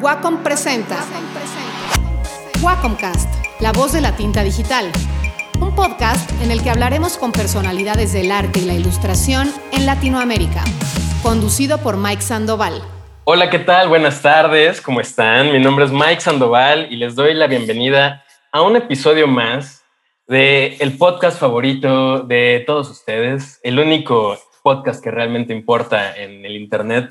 Wacom presenta Wacomcast, la voz de la tinta digital. Un podcast en el que hablaremos con personalidades del arte y la ilustración en Latinoamérica. Conducido por Mike Sandoval. Hola, ¿qué tal? Buenas tardes, ¿cómo están? Mi nombre es Mike Sandoval y les doy la bienvenida a un episodio más de el podcast favorito de todos ustedes, el único podcast que realmente importa en el Internet,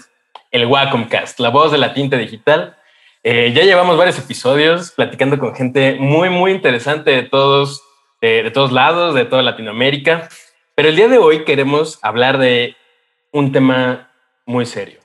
el Wacomcast, la voz de la tinta digital. Eh, ya llevamos varios episodios platicando con gente muy, muy interesante de todos, de todos lados, de toda Latinoamérica. Pero el día de hoy queremos hablar de un tema muy serio.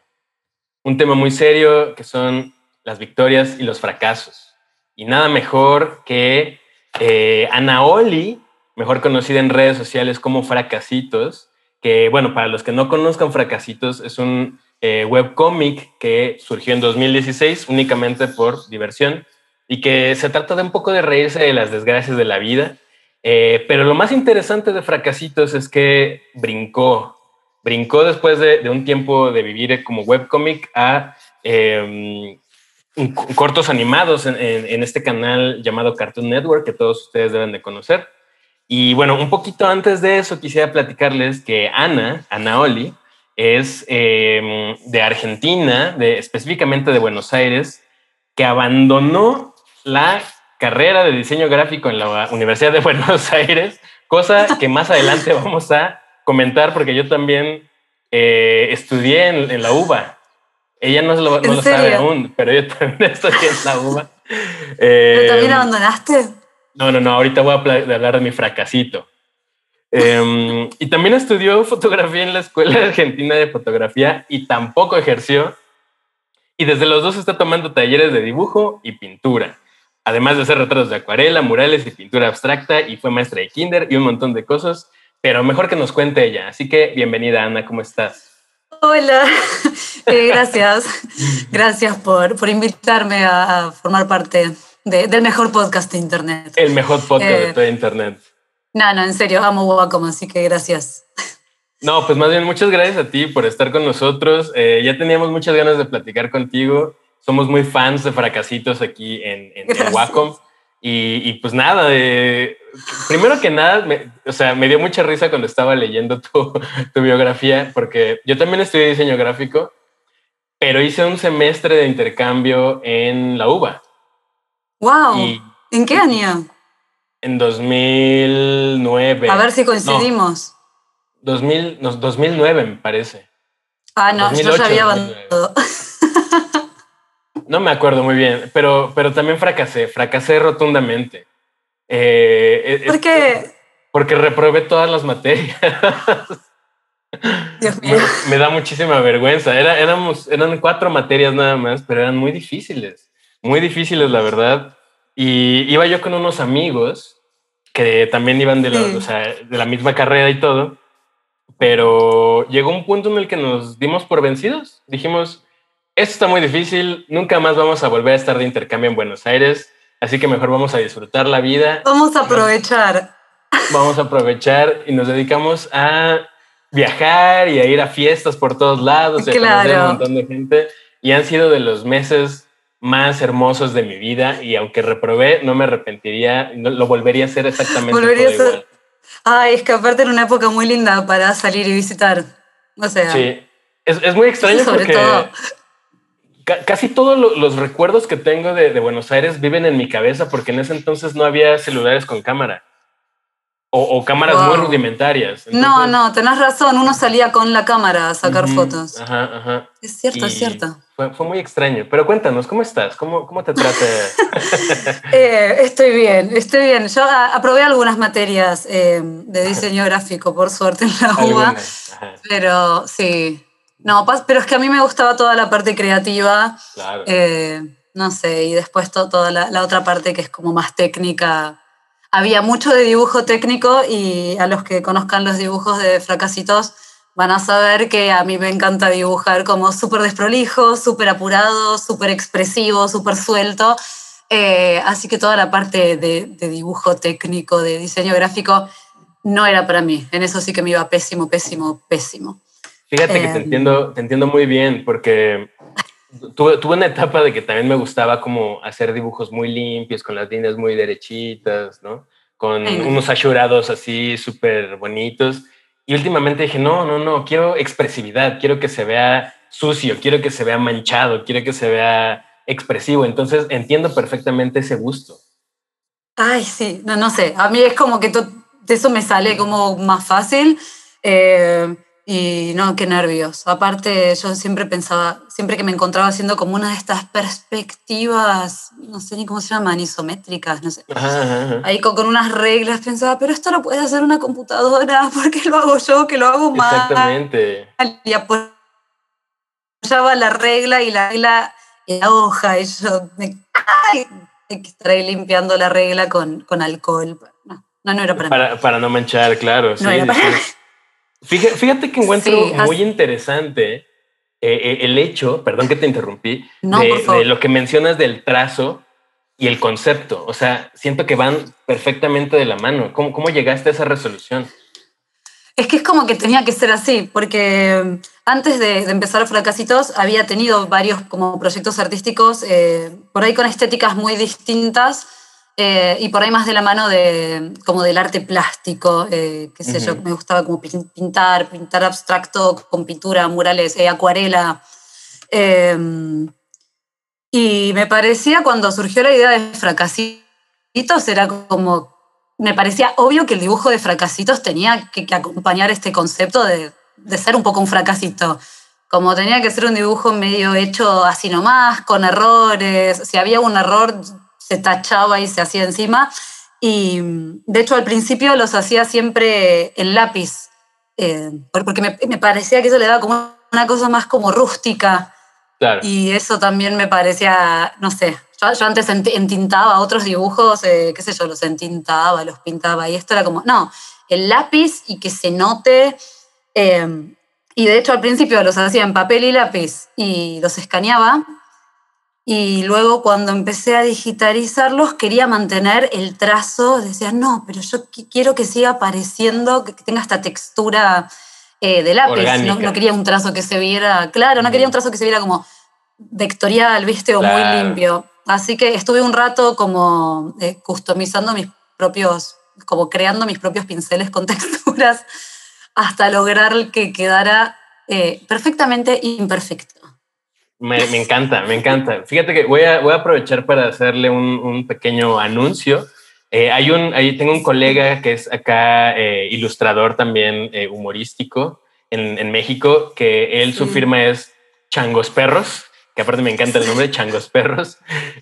Un tema muy serio que son las victorias y los fracasos. Y nada mejor que eh, Ana Oli, mejor conocida en redes sociales como Fracasitos, que, bueno, para los que no conozcan Fracasitos, es un eh, webcómic que surgió en 2016 únicamente por diversión y que se trata de un poco de reírse de las desgracias de la vida. Eh, pero lo más interesante de Fracasitos es que brincó, brincó después de, un tiempo de vivir como webcómic a em, cortos animados en, en, este canal llamado Cartoon Network, que todos ustedes deben de conocer. Y bueno, un poquito antes de eso quisiera platicarles que Ana, Ana Oli, es em, de Argentina, de, específicamente de Buenos Aires, que abandonó la carrera de diseño gráfico en la Universidad de Buenos Aires, cosa que más adelante vamos a comentar porque yo también eh, estudié en, la UBA. Ella no, lo, no lo sabe aún, pero yo también estudié en la UBA. ¿Pero también em, abandonaste? No, no, no, ahorita voy a hablar de mi fracasito. Em, y también estudió fotografía en la Escuela Argentina de Fotografía y tampoco ejerció. Y desde los dos está tomando talleres de dibujo y pintura, además de hacer retratos de acuarela, murales y pintura abstracta, y fue maestra de kinder y un montón de cosas, pero mejor que nos cuente ella. Así que bienvenida, Ana, ¿cómo estás? Hola, eh, gracias. Gracias por, por invitarme a formar parte del mejor podcast de Internet. El mejor podcast de eh, todo Internet. No, no, en serio, amo Wacom, así que gracias. No, pues más bien muchas gracias a ti por estar con nosotros. Eh, ya teníamos muchas ganas de platicar contigo. Somos muy fans de Fracasitos aquí en, en, Wacom. Y, pues nada, primero que nada, me, o sea, me dio mucha risa cuando estaba leyendo tu, tu biografía, porque yo también estudié diseño gráfico, pero hice un semestre de intercambio en la UBA. ¡Wow! ¿En qué año? En 2009. A ver si coincidimos. 2000, 2009 me parece. Ah, no, yo había abandonado. No me acuerdo muy bien, pero, pero también fracasé, fracasé rotundamente. Eh, ¿Por qué? Porque reprobé todas las materias. Dios mío. Me, da muchísima vergüenza. Era, éramos, eran cuatro materias nada más, pero eran muy difíciles muy difíciles, la verdad. Y iba yo con unos amigos que también iban de la, de la misma carrera y todo, pero llegó un punto en el que nos dimos por vencidos. Dijimos, esto está muy difícil, nunca más vamos a volver a estar de intercambio en Buenos Aires, así que mejor vamos a disfrutar la vida. Vamos a aprovechar. Vamos a aprovechar y nos dedicamos a viajar y a ir a fiestas por todos lados, y a conocer un montón de gente. Y han sido de los meses más hermosos de mi vida y aunque reprobé, no me arrepentiría, lo volvería a hacer exactamente volvería igual. Ay, es que aparte era una época muy linda para salir y visitar. O sea. Sí, es, es muy extraño porque todo. casi todos los recuerdos que tengo de, de Buenos Aires viven en mi cabeza porque en ese entonces no había celulares con cámara. O, cámaras muy rudimentarias. no, no, tenés razón. Uno salía con la cámara a sacar fotos. Ajá, ajá. Es cierto, es cierto. Fue, fue, muy extraño. Pero cuéntanos, ¿cómo estás? ¿Cómo, cómo te trata? eh, estoy bien, estoy bien. Yo aprobé algunas materias eh, de diseño gráfico, por suerte, en la UBA. Pero sí. No, pero es que a mí me gustaba toda la parte creativa. Claro. Eh, no sé, y después toda la, la otra parte que es como más técnica había mucho de dibujo técnico y a los que conozcan los dibujos de Fracasitos van a saber que a mí me encanta dibujar como súper desprolijo, súper apurado, súper expresivo, súper suelto. Eh, así que toda la parte de, dibujo técnico, de diseño gráfico, no era para mí. En eso sí que me iba pésimo, pésimo, pésimo. Fíjate que te, em. entiendo, te entiendo muy bien porque tuve, tuve, una etapa de que también me gustaba como hacer dibujos muy limpios, con las líneas muy derechitas, ¿no? Con unos ashurados así súper bonitos. Y últimamente dije, no, no, no, quiero expresividad, quiero que se vea sucio, quiero que se vea manchado, quiero que se vea expresivo. Entonces entiendo perfectamente ese gusto. Ay, sí, no, no sé. A mí es como que eso me sale como más fácil. Eh, y no, qué nervios. Aparte, yo siempre pensaba, siempre que me encontraba haciendo como una de estas perspectivas, no sé ni cómo se llaman, isométricas, no sé. Ahí con, con, unas reglas pensaba, pero esto lo puede hacer una computadora, ¿por qué lo hago yo que lo hago mal? Exactamente. Y apoyaba la regla y la regla en la hoja, y yo me ay, estar limpiando la regla con, con alcohol. No, no, era para, para, mí. Para no manchar, claro. sí, Fíjate, que encuentro muy interesante eh, eh, el hecho, perdón que te interrumpí, de, lo que mencionas del trazo y el concepto. O sea, siento que van perfectamente de la mano. ¿Cómo, cómo llegaste a esa resolución? Es que es como que tenía que ser así, porque mm, antes de, empezar Fracasitos había tenido varios como proyectos artísticos, eh, por ahí con estéticas muy distintas, eh, y por ahí más de la mano de, como del arte plástico, eh, qué sé yo, me gustaba como pintar, pintar abstracto con pintura, murales, eh, acuarela. Em, y me parecía cuando surgió la idea de fracasitos, era como, me parecía obvio que el dibujo de fracasitos tenía que, que acompañar este concepto de, de ser un poco un fracasito como tenía que ser un dibujo medio hecho así nomás, con errores. Si había un error, se tachaba y se hacía encima. Y de hecho al principio los hacía siempre en lápiz, eh, porque me, parecía que eso le daba como una cosa más como rústica. Y eso también me parecía, no sé, yo, antes entintaba otros dibujos, eh, qué sé yo, los entintaba, los pintaba, y esto era como, no, el lápiz y que se note. Eh, y de hecho al principio los hacía en papel y lápiz y los escaneaba y luego cuando empecé a digitalizarlos quería mantener el trazo, decía, no, pero yo quiero que siga apareciendo, que tenga esta textura eh, de lápiz. No, quería un trazo que se viera, claro, no quería un trazo que se viera como vectorial, viste, o muy limpio. Así que estuve un rato como eh, customizando mis propios, como creando mis propios pinceles con texturas hasta lograr que quedara eh, perfectamente imperfecto. Me, encanta, me encanta. Fíjate que voy a, voy a aprovechar para hacerle un, pequeño anuncio. Eh, hay un, ahí tengo un colega que es acá eh, ilustrador también eh, humorístico en, en, México, que él, su firma es Changos Perros, que aparte me encanta el nombre, Changos Perros,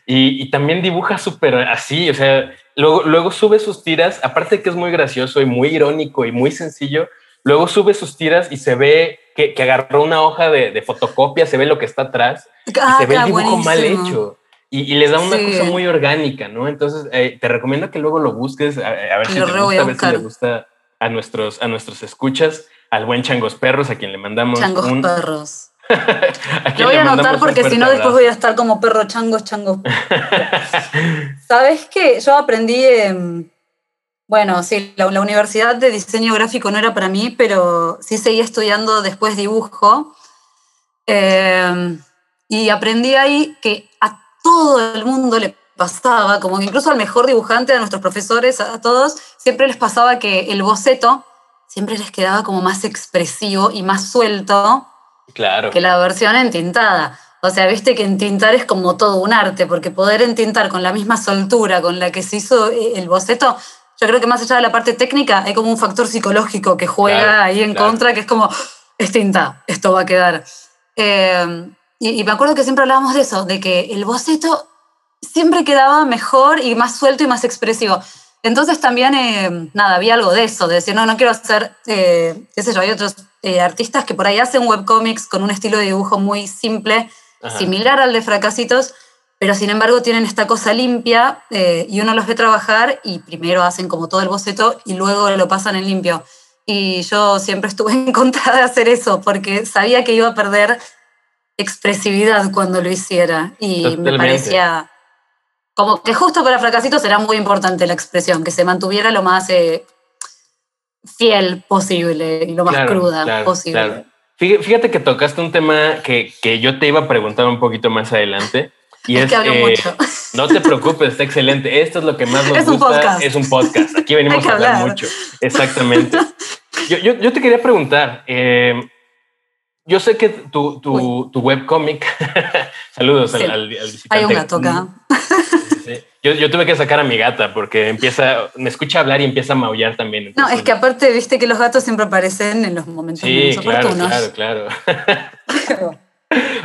y, y también dibuja súper así, o sea, luego, luego sube sus tiras, aparte que es muy gracioso y muy irónico y muy sencillo, luego sube sus tiras y se ve que, agarró una hoja de, fotocopia, se ve lo que está atrás y se ve el ah, dibujo mal hecho. Y, y, le da una cosa muy orgánica, ¿no? Entonces, eh, te recomiendo que luego lo busques, a, ver, si te gusta, a, ver si le gusta a nuestros, a nuestros escuchas, al buen Changos Perros, a quien le mandamos Changos Perros. lo voy a anotar porque si no después voy a estar como perro changos, changos. ¿Sabes qué? Yo aprendí... Bueno, sí, la, universidad de diseño gráfico no era para mí, pero sí seguí estudiando después dibujo. Eh, y aprendí ahí que a todo el mundo le pasaba, como que incluso al mejor dibujante, a nuestros profesores, a todos, siempre les pasaba que el boceto siempre les quedaba como más expresivo y más suelto claro. que la versión entintada. O sea, viste que entintar es como todo un arte, porque poder entintar con la misma soltura con la que se hizo el boceto yo creo que más allá de la parte técnica, hay como un factor psicológico que juega ahí en contra, que es como, es tinta, esto va a quedar. Eh, y, me acuerdo que siempre hablábamos de eso, de que el boceto siempre quedaba mejor y más suelto y más expresivo. Entonces también, eh, nada, había algo de eso, de decir, no, no quiero hacer, eh, qué sé yo, hay otros artistas que por ahí hacen webcomics con un estilo de dibujo muy simple, similar al de Fracasitos, pero sin embargo tienen esta cosa limpia eh, y uno los ve trabajar y primero hacen como todo el boceto y luego lo pasan en limpio. Y yo siempre estuve en contra de hacer eso porque sabía que iba a perder expresividad cuando lo hiciera y me parecía como que justo para Fracasitos era muy importante la expresión, que se mantuviera lo más eh, fiel posible y lo más cruda posible. Fíjate que tocaste un tema que, que yo te iba a preguntar un poquito más adelante. Y es, que eh, mucho. no te preocupes, está excelente. Esto es lo que más nos gusta. Es un podcast. Aquí venimos a hablar, mucho. Exactamente. Yo, yo, yo, te quería preguntar. Eh, yo sé que tu, tu, tu webcomic. saludos al, al, Hay un gato acá. Yo, yo, tuve que sacar a mi gata porque empieza, me escucha hablar y empieza a maullar también. no, es que aparte, viste que los gatos siempre aparecen en los momentos sí, claro, Claro, claro.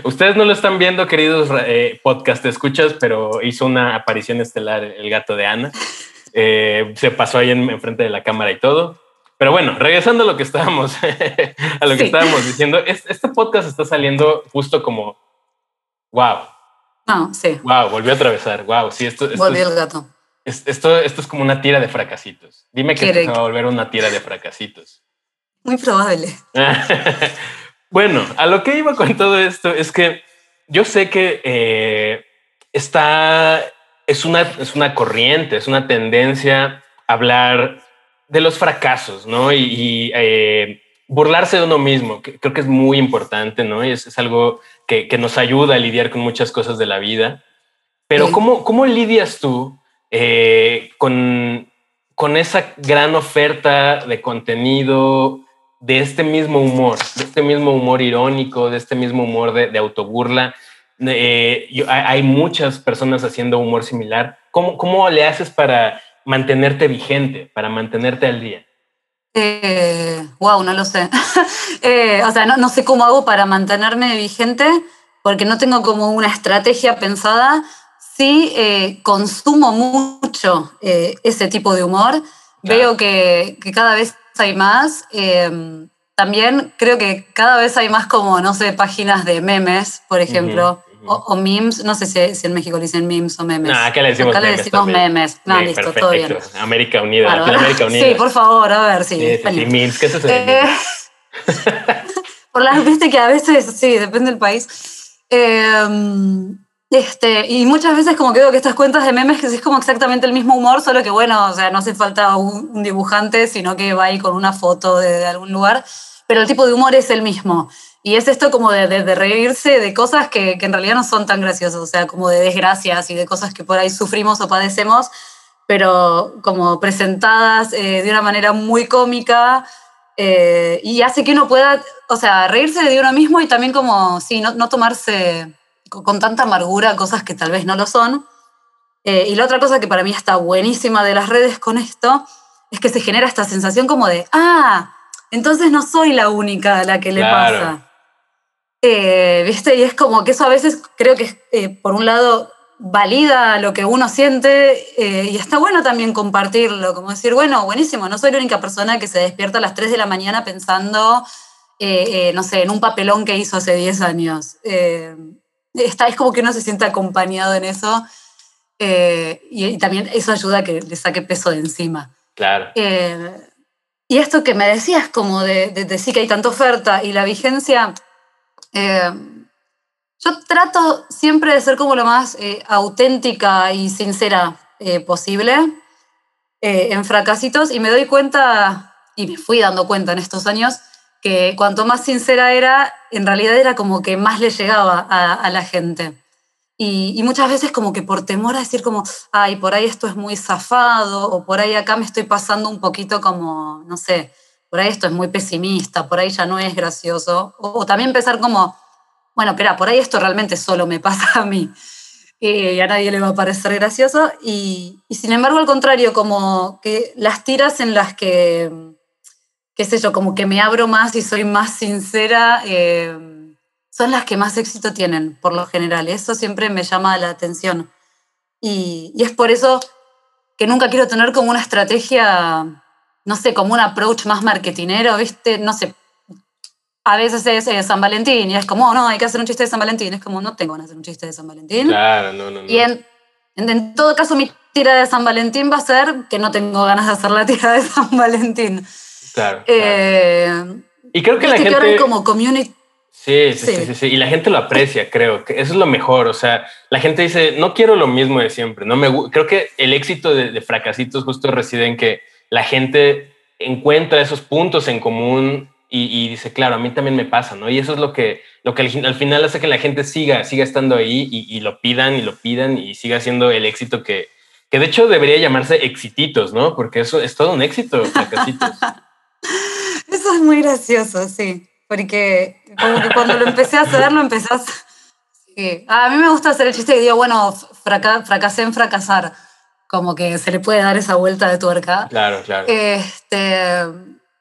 Ustedes no lo están viendo, queridos eh, podcast escuchas, pero hizo una aparición estelar el gato de Ana. Eh, se pasó ahí en, frente de la cámara y todo. Pero bueno, regresando a lo que estábamos, a lo que estábamos diciendo, este podcast está saliendo justo como, wow. No, sí. Wow, volvió a atravesar. Wow, sí, esto, volvió el gato. esto, esto es como una tira de fracasitos. Dime que se va a volver una tira de fracasitos. Muy probable. Bueno, a lo que iba con todo esto es que yo sé que eh, está, es una, es una corriente, es una tendencia a hablar de los fracasos, ¿no? Y, eh, burlarse de uno mismo, que creo que es muy importante, ¿no? Y es, es algo que, que, nos ayuda a lidiar con muchas cosas de la vida. Pero ¿cómo, ¿cómo lidias tú eh, con, con esa gran oferta de contenido de este mismo humor, de este mismo humor irónico, de este mismo humor de, de autoburla. Eh, hay muchas personas haciendo humor similar. ¿Cómo, ¿Cómo le haces para mantenerte vigente, para mantenerte al día? Eh, wow, no lo sé. Eh, o sea, no, no, sé cómo hago para mantenerme vigente, porque no tengo como una estrategia pensada. Sí eh, consumo mucho ese tipo de humor. Veo que, que, cada vez hay más. Em, también creo que cada vez hay más como, no sé, páginas de memes, por ejemplo, O, memes. No sé si, en México le dicen memes o memes. acá le decimos acá memes. Le decimos memes. No, listo, todo bien. América Unida, América Unida. Sí, por favor, a ver, sí. sí, memes, ¿qué es eso? Eh, por las, viste que a veces, sí, depende del país. Eh, este, y muchas veces como que veo que estas cuentas de memes que es como exactamente el mismo humor, solo que bueno, o sea, no hace falta un, dibujante, sino que va ahí con una foto de, algún lugar, pero el tipo de humor es el mismo. Y es esto como de, de, reírse de cosas que, que, en realidad no son tan graciosas, o sea, como de desgracias y de cosas que por ahí sufrimos o padecemos, pero como presentadas eh, de una manera muy cómica eh, y hace que uno pueda, o sea, reírse de uno mismo y también como, sí, no, no tomarse con tanta amargura cosas que tal vez no lo son. Eh, y la otra cosa que para mí está buenísima de las redes con esto es que se genera esta sensación como de, ah, entonces no soy la única a la que le pasa. Eh, ¿Viste? Y es como que eso a veces creo que, eh, por un lado, valida lo que uno siente y está bueno también compartirlo, como decir, bueno, buenísimo, no soy la única persona que se despierta a las 3 de la mañana pensando, no sé, en un papelón que hizo hace 10 años está, es como que uno se siente acompañado en eso eh, y, también eso ayuda a que le saque peso de encima. Claro. Eh, y esto que me decías, como de, decir que hay tanta oferta y la vigencia, eh, yo trato siempre de ser como lo más auténtica y sincera posible en fracasitos y me doy cuenta, y me fui dando cuenta en estos años, que cuanto más sincera era, en realidad era como que más le llegaba a, la gente. Y, muchas veces como que por temor a decir como, ay, por ahí esto es muy zafado, o por ahí acá me estoy pasando un poquito como, no sé, por ahí esto es muy pesimista, por ahí ya no es gracioso. O, también pensar como, bueno, espera, por ahí esto realmente solo me pasa a mí. y a nadie le va a parecer gracioso. Y, y sin embargo, al contrario, como que las tiras en las que qué sé yo, como que me abro más y soy más sincera, eh, son las que más éxito tienen, por lo general. Eso siempre me llama la atención. Y, es por eso que nunca quiero tener como una estrategia, no sé, como un approach más marketinero, ¿viste? No sé. A veces es eh, San Valentín y es como, oh, no, hay que hacer un chiste de San Valentín. Es como, no tengo ganas de hacer un chiste de San Valentín. Claro, no, no, no. Y en, en todo caso, mi tira de San Valentín va a ser que no tengo ganas de hacer la tira de San Valentín. Claro. Eh, y creo que la gente. Como community. Sí sí, sí sí, Y la gente lo aprecia, creo que eso es lo mejor. O sea, la gente dice, no quiero lo mismo de siempre. No me creo que el éxito de, fracasitos justo reside en que la gente encuentra esos puntos en común y, dice, claro, a mí también me pasa, ¿no? Y eso es lo que, lo que al, final hace que la gente siga, siga estando ahí y, lo pidan y lo pidan y siga siendo el éxito que, que de hecho debería llamarse exititos, ¿no? Porque eso es todo un éxito, eso es muy gracioso, sí, porque como que cuando lo empecé a hacer, lo empecé a hacer. Sí. A mí me gusta hacer el chiste que digo, bueno, fracasé en fracasar, como que se le puede dar esa vuelta de tuerca. Claro, claro. Este,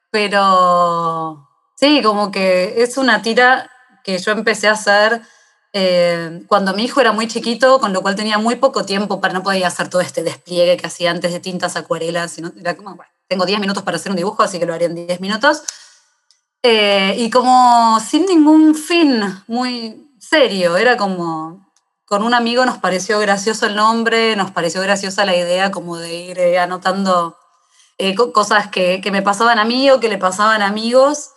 pero sí, como que es una tira que yo empecé a hacer eh, cuando mi hijo era muy chiquito, con lo cual tenía muy poco tiempo para no poder hacer todo este despliegue que hacía antes de tintas acuarelas. Sino, era como, bueno, tengo 10 minutos para hacer un dibujo, así que lo haré en 10 minutos. Eh, y como sin ningún fin muy serio, era como, con un amigo nos pareció gracioso el nombre, nos pareció graciosa la idea como de ir eh, anotando eh, cosas que, me pasaban a mí o que le pasaban a amigos.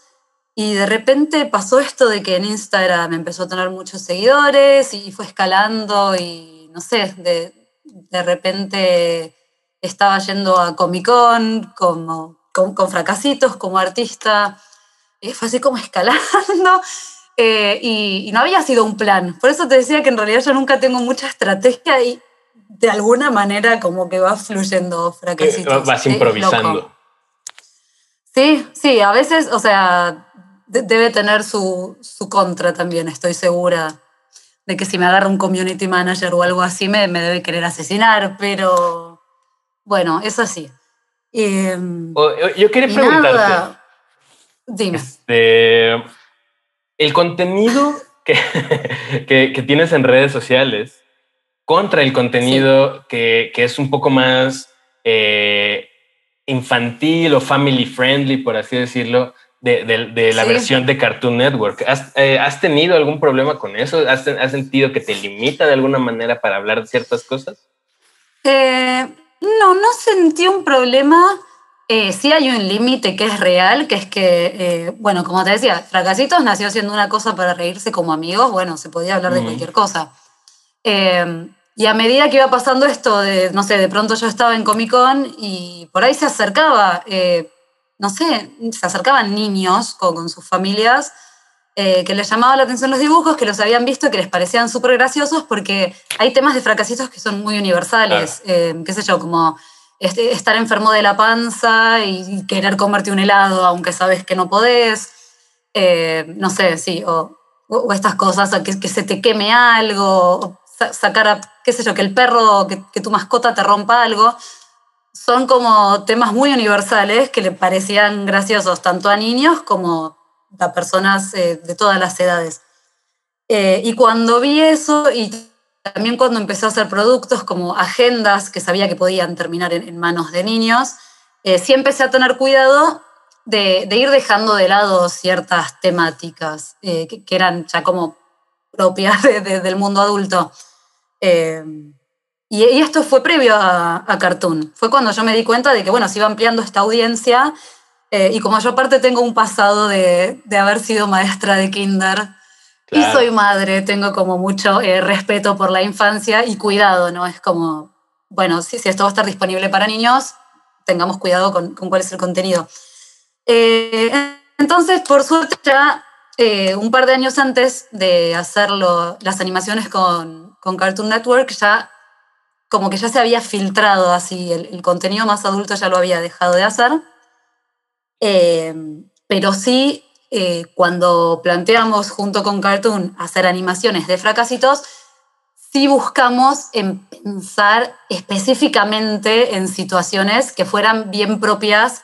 Y de repente pasó esto de que en Instagram empezó a tener muchos seguidores y fue escalando y no sé, de, de repente estaba yendo a Comic Con como, con, fracasitos como artista. Y fue así como escalando. Eh, y, y, no había sido un plan. Por eso te decía que en realidad yo nunca tengo mucha estrategia y de alguna manera como que va fluyendo fracasitos. Vas improvisando. Sí, sí, a veces, o sea, debe tener su, su, contra también, estoy segura de que si me agarra un community manager o algo así me, me debe querer asesinar, pero bueno, es así. Em, yo quería preguntarte. dime. Este, el contenido que, que, que, tienes en redes sociales contra el contenido que, que, es un poco más eh, infantil o family friendly, por así decirlo, de, de, la versión de Cartoon Network. ¿Has, eh, ¿Has, tenido algún problema con eso? ¿Has, ¿Has, sentido que te limita de alguna manera para hablar de ciertas cosas? Eh, no, no sentí un problema. sí hay un límite que es real, que es que, bueno, como te decía, Fracasitos nació siendo una cosa para reírse como amigos, bueno, se podía hablar de cualquier cosa. Y a medida que iba pasando esto, de, no sé, de pronto yo estaba en Comic Con y por ahí se acercaba, eh, no sé, se acercaban niños con, sus familias eh, que les llamaba la atención los dibujos, que los habían visto que les parecían súper graciosos porque hay temas de fracasitos que son muy universales, eh, qué sé yo, como este, estar enfermo de la panza y querer comerte un helado aunque sabes que no podés, no sé, sí, o, o estas cosas, que, que se te queme algo, sacar a, qué sé yo, que el perro, que, tu mascota te rompa algo, son como temas muy universales que le parecían graciosos tanto a niños como a personas eh, de todas las edades. Eh, y cuando vi eso, y también cuando empecé a hacer productos como agendas que sabía que podían terminar en, manos de niños, eh, sí empecé a tener cuidado de, ir dejando de lado ciertas temáticas que, eran ya como propias del mundo adulto. Eh, y, esto fue previo a, Cartoon. Fue cuando yo me di cuenta de que, bueno, se iba ampliando esta audiencia. Eh, y como yo aparte tengo un pasado de, de haber sido maestra de kinder y soy madre, tengo como mucho eh, respeto por la infancia y cuidado, ¿no? Es como, bueno, si, si, esto va a estar disponible para niños, tengamos cuidado con, con cuál es el contenido. entonces, por suerte, ya un par de años antes de hacerlo, las animaciones con, con Cartoon Network ya como que ya se había filtrado así, el, contenido más adulto ya lo había dejado de hacer. Eh, pero sí, eh, cuando planteamos junto con Cartoon hacer animaciones de fracasitos, sí buscamos en pensar específicamente en situaciones que fueran bien propias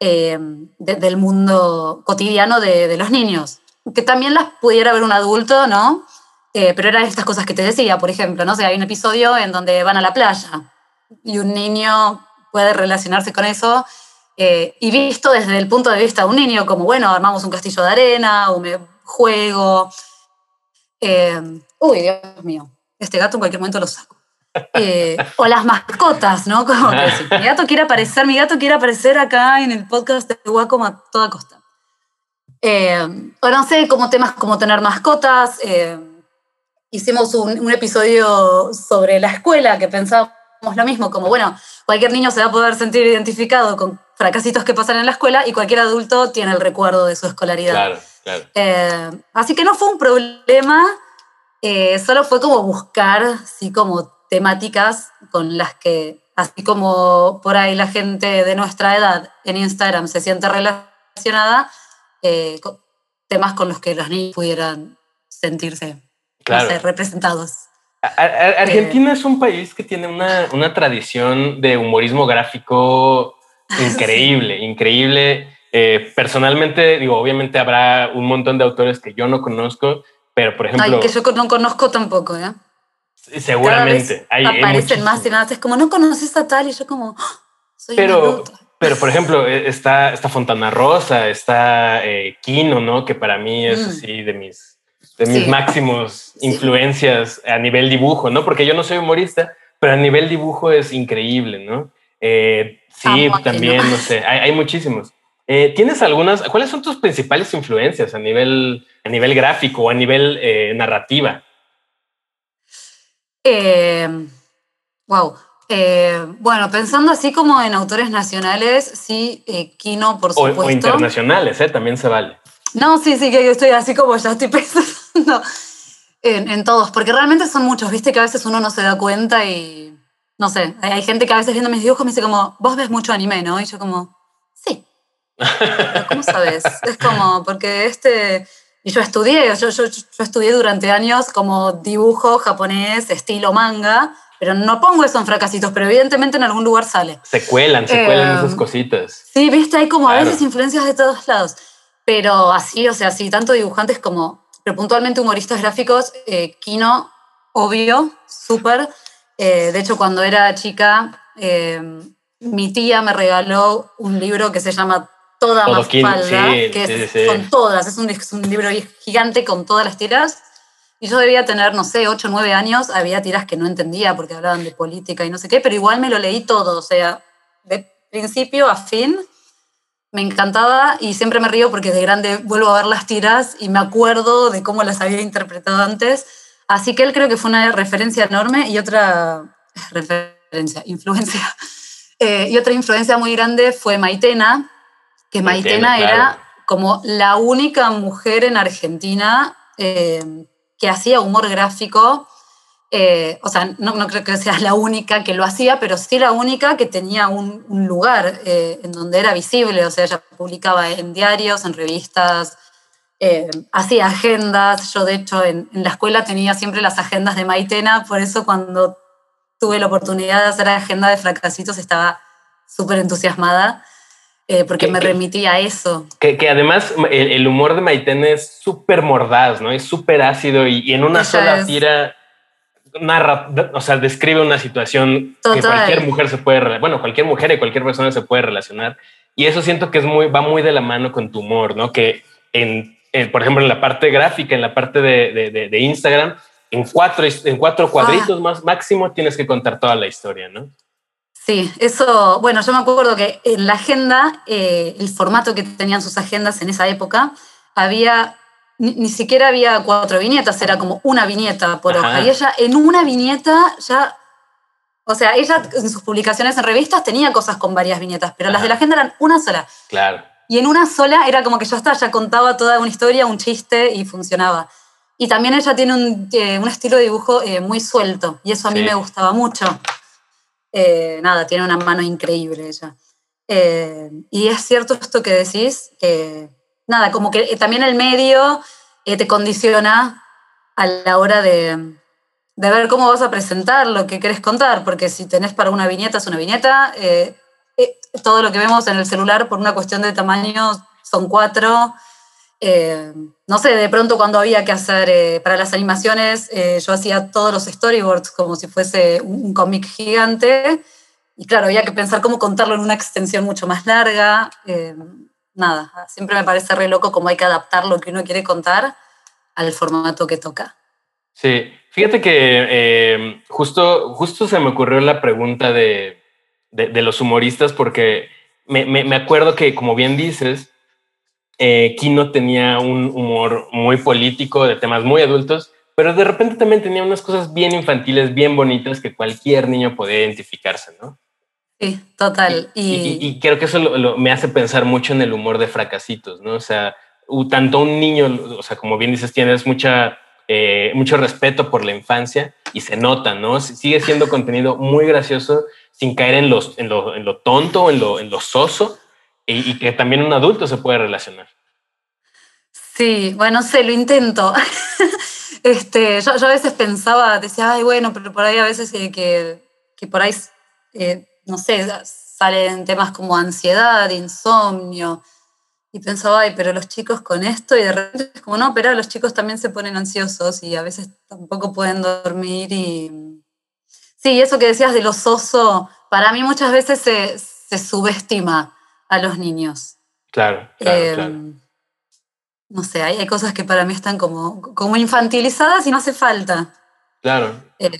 eh, del mundo cotidiano de, de, los niños. Que también las pudiera ver un adulto, ¿no? Eh, pero eran estas cosas que te decía, por ejemplo, ¿no? sé, hay un episodio en donde van a la playa y un niño puede relacionarse con eso eh, y visto desde el punto de vista de un niño, como, bueno, armamos un castillo de arena o me juego. Eh, uy, Dios mío, este gato en cualquier momento lo saco. o las mascotas, ¿no? Como que si mi gato quiere aparecer, mi gato quiere aparecer acá en el podcast de Wacom a toda costa. o no sé, como temas como tener mascotas, hicimos un, episodio sobre la escuela que pensábamos lo mismo, como bueno, cualquier niño se va a poder sentir identificado con fracasitos que pasan en la escuela y cualquier adulto tiene el recuerdo de su escolaridad. Claro, claro. Eh, así que no fue un problema, eh, solo fue como buscar, así como temáticas con las que, así como por ahí la gente de nuestra edad en Instagram se siente relacionada, eh, temas con los que los niños pudieran sentirse representados. Argentina es un país que tiene una, una tradición de humorismo gráfico increíble, increíble. Eh, personalmente, digo, obviamente habrá un montón de autores que yo no conozco, pero por ejemplo... Ay, que yo no conozco tampoco, ¿eh? Seguramente. Hay, aparecen más y más. Es como, no conoces a tal y yo como, ¡Ah! soy pero, pero, por ejemplo, e, está, está Fontana Rosa, está eh, Kino, ¿no? Que para mí es mm. así de mis, de mis máximos influencias a nivel dibujo, ¿no? Porque yo no soy humorista, pero a nivel dibujo es increíble, ¿no? Eh, Sí, también, no sé, hay, muchísimos. Eh, ¿Tienes algunas, cuáles son tus principales influencias a nivel, a nivel gráfico o a nivel eh, narrativa? wow. Eh, bueno, pensando así como en autores nacionales, sí, Kino, por supuesto. O, internacionales, también se vale. No, sí, sí, que yo estoy así como ya estoy pensando en, en todos, porque realmente son muchos, viste que a veces uno no se da cuenta y no sé, hay gente que a veces viendo mis dibujos me dice como, vos ves mucho anime, ¿no? Y yo como, sí. ¿Cómo sabes? Es como, porque este... Y yo estudié, yo, yo, yo, estudié durante años como dibujo japonés, estilo manga, pero no pongo eso en fracasitos, pero evidentemente en algún lugar sale. Se cuelan, se cuelan esas cositas. Sí, viste, hay como a veces influencias de todos lados. Pero así, o sea, así, tanto dibujantes como, pero puntualmente humoristas gráficos, eh, Kino, obvio, súper. Eh, de hecho, cuando era chica, eh, mi tía me regaló un libro que se llama Toda Todo Mafalda, que es, con todas, es un, es un, libro gigante con todas las tiras. Y yo debía tener, no sé, 8 o 9 años, había tiras que no entendía porque hablaban de política y no sé qué, pero igual me lo leí todo, o sea, de principio a fin, me encantaba y siempre me río porque de grande vuelvo a ver las tiras y me acuerdo de cómo las había interpretado antes Así que él creo que fue una referencia enorme y otra referencia, influencia. Eh, y otra influencia muy grande fue Maitena, que Maitena, era como la única mujer en Argentina eh, que hacía humor gráfico. Eh, o sea, no, no, creo que sea la única que lo hacía, pero sí la única que tenía un, un lugar en donde era visible. O sea, ella publicaba en diarios, en revistas, eh, hacía agendas. Yo, de hecho, en, la escuela tenía siempre las agendas de Maitena, por eso cuando tuve la oportunidad de hacer agenda de fracasitos estaba súper entusiasmada. Eh, porque me remitía a eso. Que, que además el, humor de Maitena es súper mordaz, ¿no? Es súper ácido y, en una sola tira narra, o sea, describe una situación que cualquier mujer se puede, bueno, cualquier mujer y cualquier persona se puede relacionar. Y eso siento que es muy, va muy de la mano con tu humor, ¿no? Que en por ejemplo, en la parte gráfica, en la parte de, de, Instagram, en cuatro, en cuatro cuadritos ah. más máximo tienes que contar toda la historia, ¿no? Sí, eso, bueno, yo me acuerdo que en la agenda, eh, el formato que tenían sus agendas en esa época, había, ni, siquiera había cuatro viñetas, era como una viñeta por hoja. Y ella en una viñeta ya, o sea, ella en sus publicaciones en revistas tenía cosas con varias viñetas, pero las de la agenda eran una sola. Claro. Y en una sola era como que ya está, ya contaba toda una historia, un chiste y funcionaba. Y también ella tiene un, eh, un estilo de dibujo eh, muy suelto y eso a mí me gustaba mucho. Eh, nada, tiene una mano increíble ella. y es cierto esto que decís, que nada, como que también el medio te condiciona a la hora de, de, ver cómo vas a presentar lo que querés contar, porque si tenés para una viñeta es una viñeta, eh, todo lo que vemos en el celular por una cuestión de tamaño son cuatro. Eh, no sé, de pronto cuando había que hacer eh, para las animaciones, yo hacía todos los storyboards como si fuese un, cómic gigante. Y claro, había que pensar cómo contarlo en una extensión mucho más larga. nada, siempre me parece re loco cómo hay que adaptar lo que uno quiere contar al formato que toca. Sí, fíjate que justo, justo se me ocurrió la pregunta de de, los humoristas porque me, me, acuerdo que, como bien dices, eh, Kino tenía un humor muy político, de temas muy adultos, pero de repente también tenía unas cosas bien infantiles, bien bonitas que cualquier niño podía identificarse, ¿no? Sí, total. Y, creo que eso me hace pensar mucho en el humor de fracasitos, ¿no? O sea, tanto un niño, o sea, como bien dices, tienes mucha, eh, mucho respeto por la infancia y se nota, ¿no? Sigue siendo contenido muy gracioso sin caer en, los, en, lo, en lo tonto, en lo, en lo soso, y, que también un adulto se puede relacionar. Sí, bueno, sé, lo intento. este, yo, a veces pensaba, decía, ay, bueno, pero por ahí a veces que, que, por ahí, eh, no sé, salen temas como ansiedad, insomnio. Y pensaba, ay, pero los chicos con esto, y de repente es como, no, pero los chicos también se ponen ansiosos y a veces tampoco pueden dormir y Sí, eso que decías de los oso, para mí muchas veces se, subestima a los niños. Claro, claro, claro. Em, no sé, hay, cosas que para mí están como, como infantilizadas y no hace falta. Claro. Eh,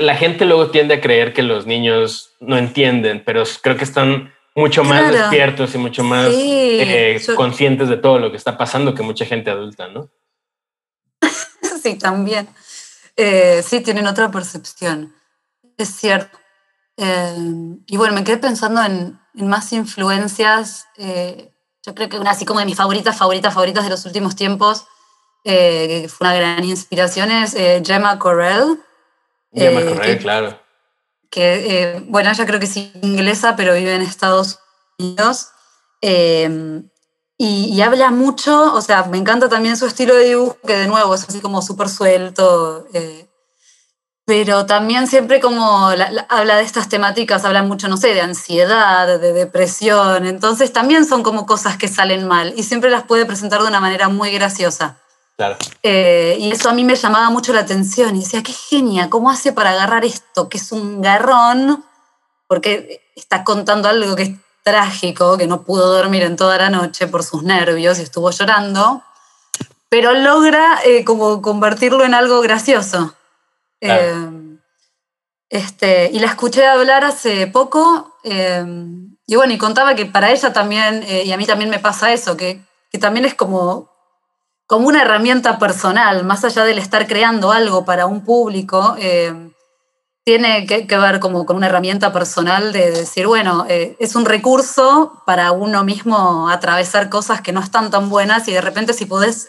la, gente luego tiende a creer que los niños no entienden, pero creo que están mucho más despiertos y mucho más eh, conscientes de todo lo que está pasando que mucha gente adulta, ¿no? sí, también. Eh, sí, tienen otra percepción. Es cierto. Eh, y bueno, me quedé pensando en, más influencias. Yo creo que una así como de mis favoritas, favoritas, favoritas de los últimos tiempos, que fue una gran inspiración, es Gemma Correll. Gemma Correll, claro. Que, bueno, ella creo que es inglesa, pero vive en Estados Unidos. Y, habla mucho, o sea, me encanta también su estilo de dibujo, que de nuevo es así como súper suelto, pero también siempre como habla de estas temáticas, habla mucho, no sé, de ansiedad, de depresión, entonces también son como cosas que salen mal y siempre las puede presentar de una manera muy graciosa. Claro. Eh, y eso a mí me llamaba mucho la atención y decía, qué genia, ¿cómo hace para agarrar esto, que es un garrón? Porque está contando algo que es trágico, que no pudo dormir en toda la noche por sus nervios y estuvo llorando, pero logra eh, como convertirlo en algo gracioso. Em, este, y la escuché hablar hace poco y bueno, y contaba que para ella también, eh, y a mí también me pasa eso, que, que, también es como, como una herramienta personal, más allá del estar creando algo para un público, em, tiene que, ver como con una herramienta personal de decir, bueno, eh, es un recurso para uno mismo atravesar cosas que no están tan buenas y de repente si podés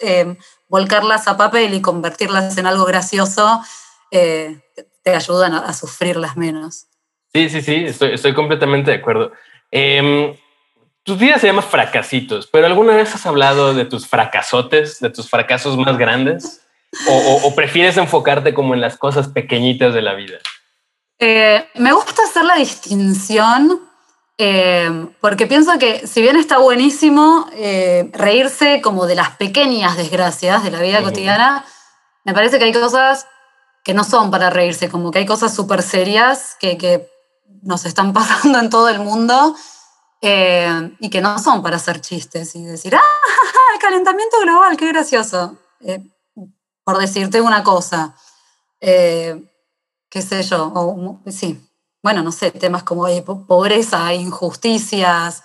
volcarlas a papel y convertirlas en algo gracioso, eh, te ayudan a, sufrirlas menos. Sí, sí, sí, estoy, completamente de acuerdo. Eh, tus días se llaman fracasitos, pero ¿alguna vez has hablado de tus fracasotes, de tus fracasos más grandes? ¿O, prefieres enfocarte como en las cosas pequeñitas de la vida? Eh, me gusta hacer la distinción eh, porque pienso que si bien está buenísimo reírse como de las pequeñas desgracias de la vida cotidiana, me parece que hay cosas que no son para reírse, como que hay cosas súper serias que, que, nos están pasando en todo el mundo eh, y que no son para hacer chistes y decir, ¡ah, el calentamiento global, qué gracioso! Eh, por decirte una cosa, eh, qué sé yo, o, sí, bueno, no sé, temas como pobreza, injusticias.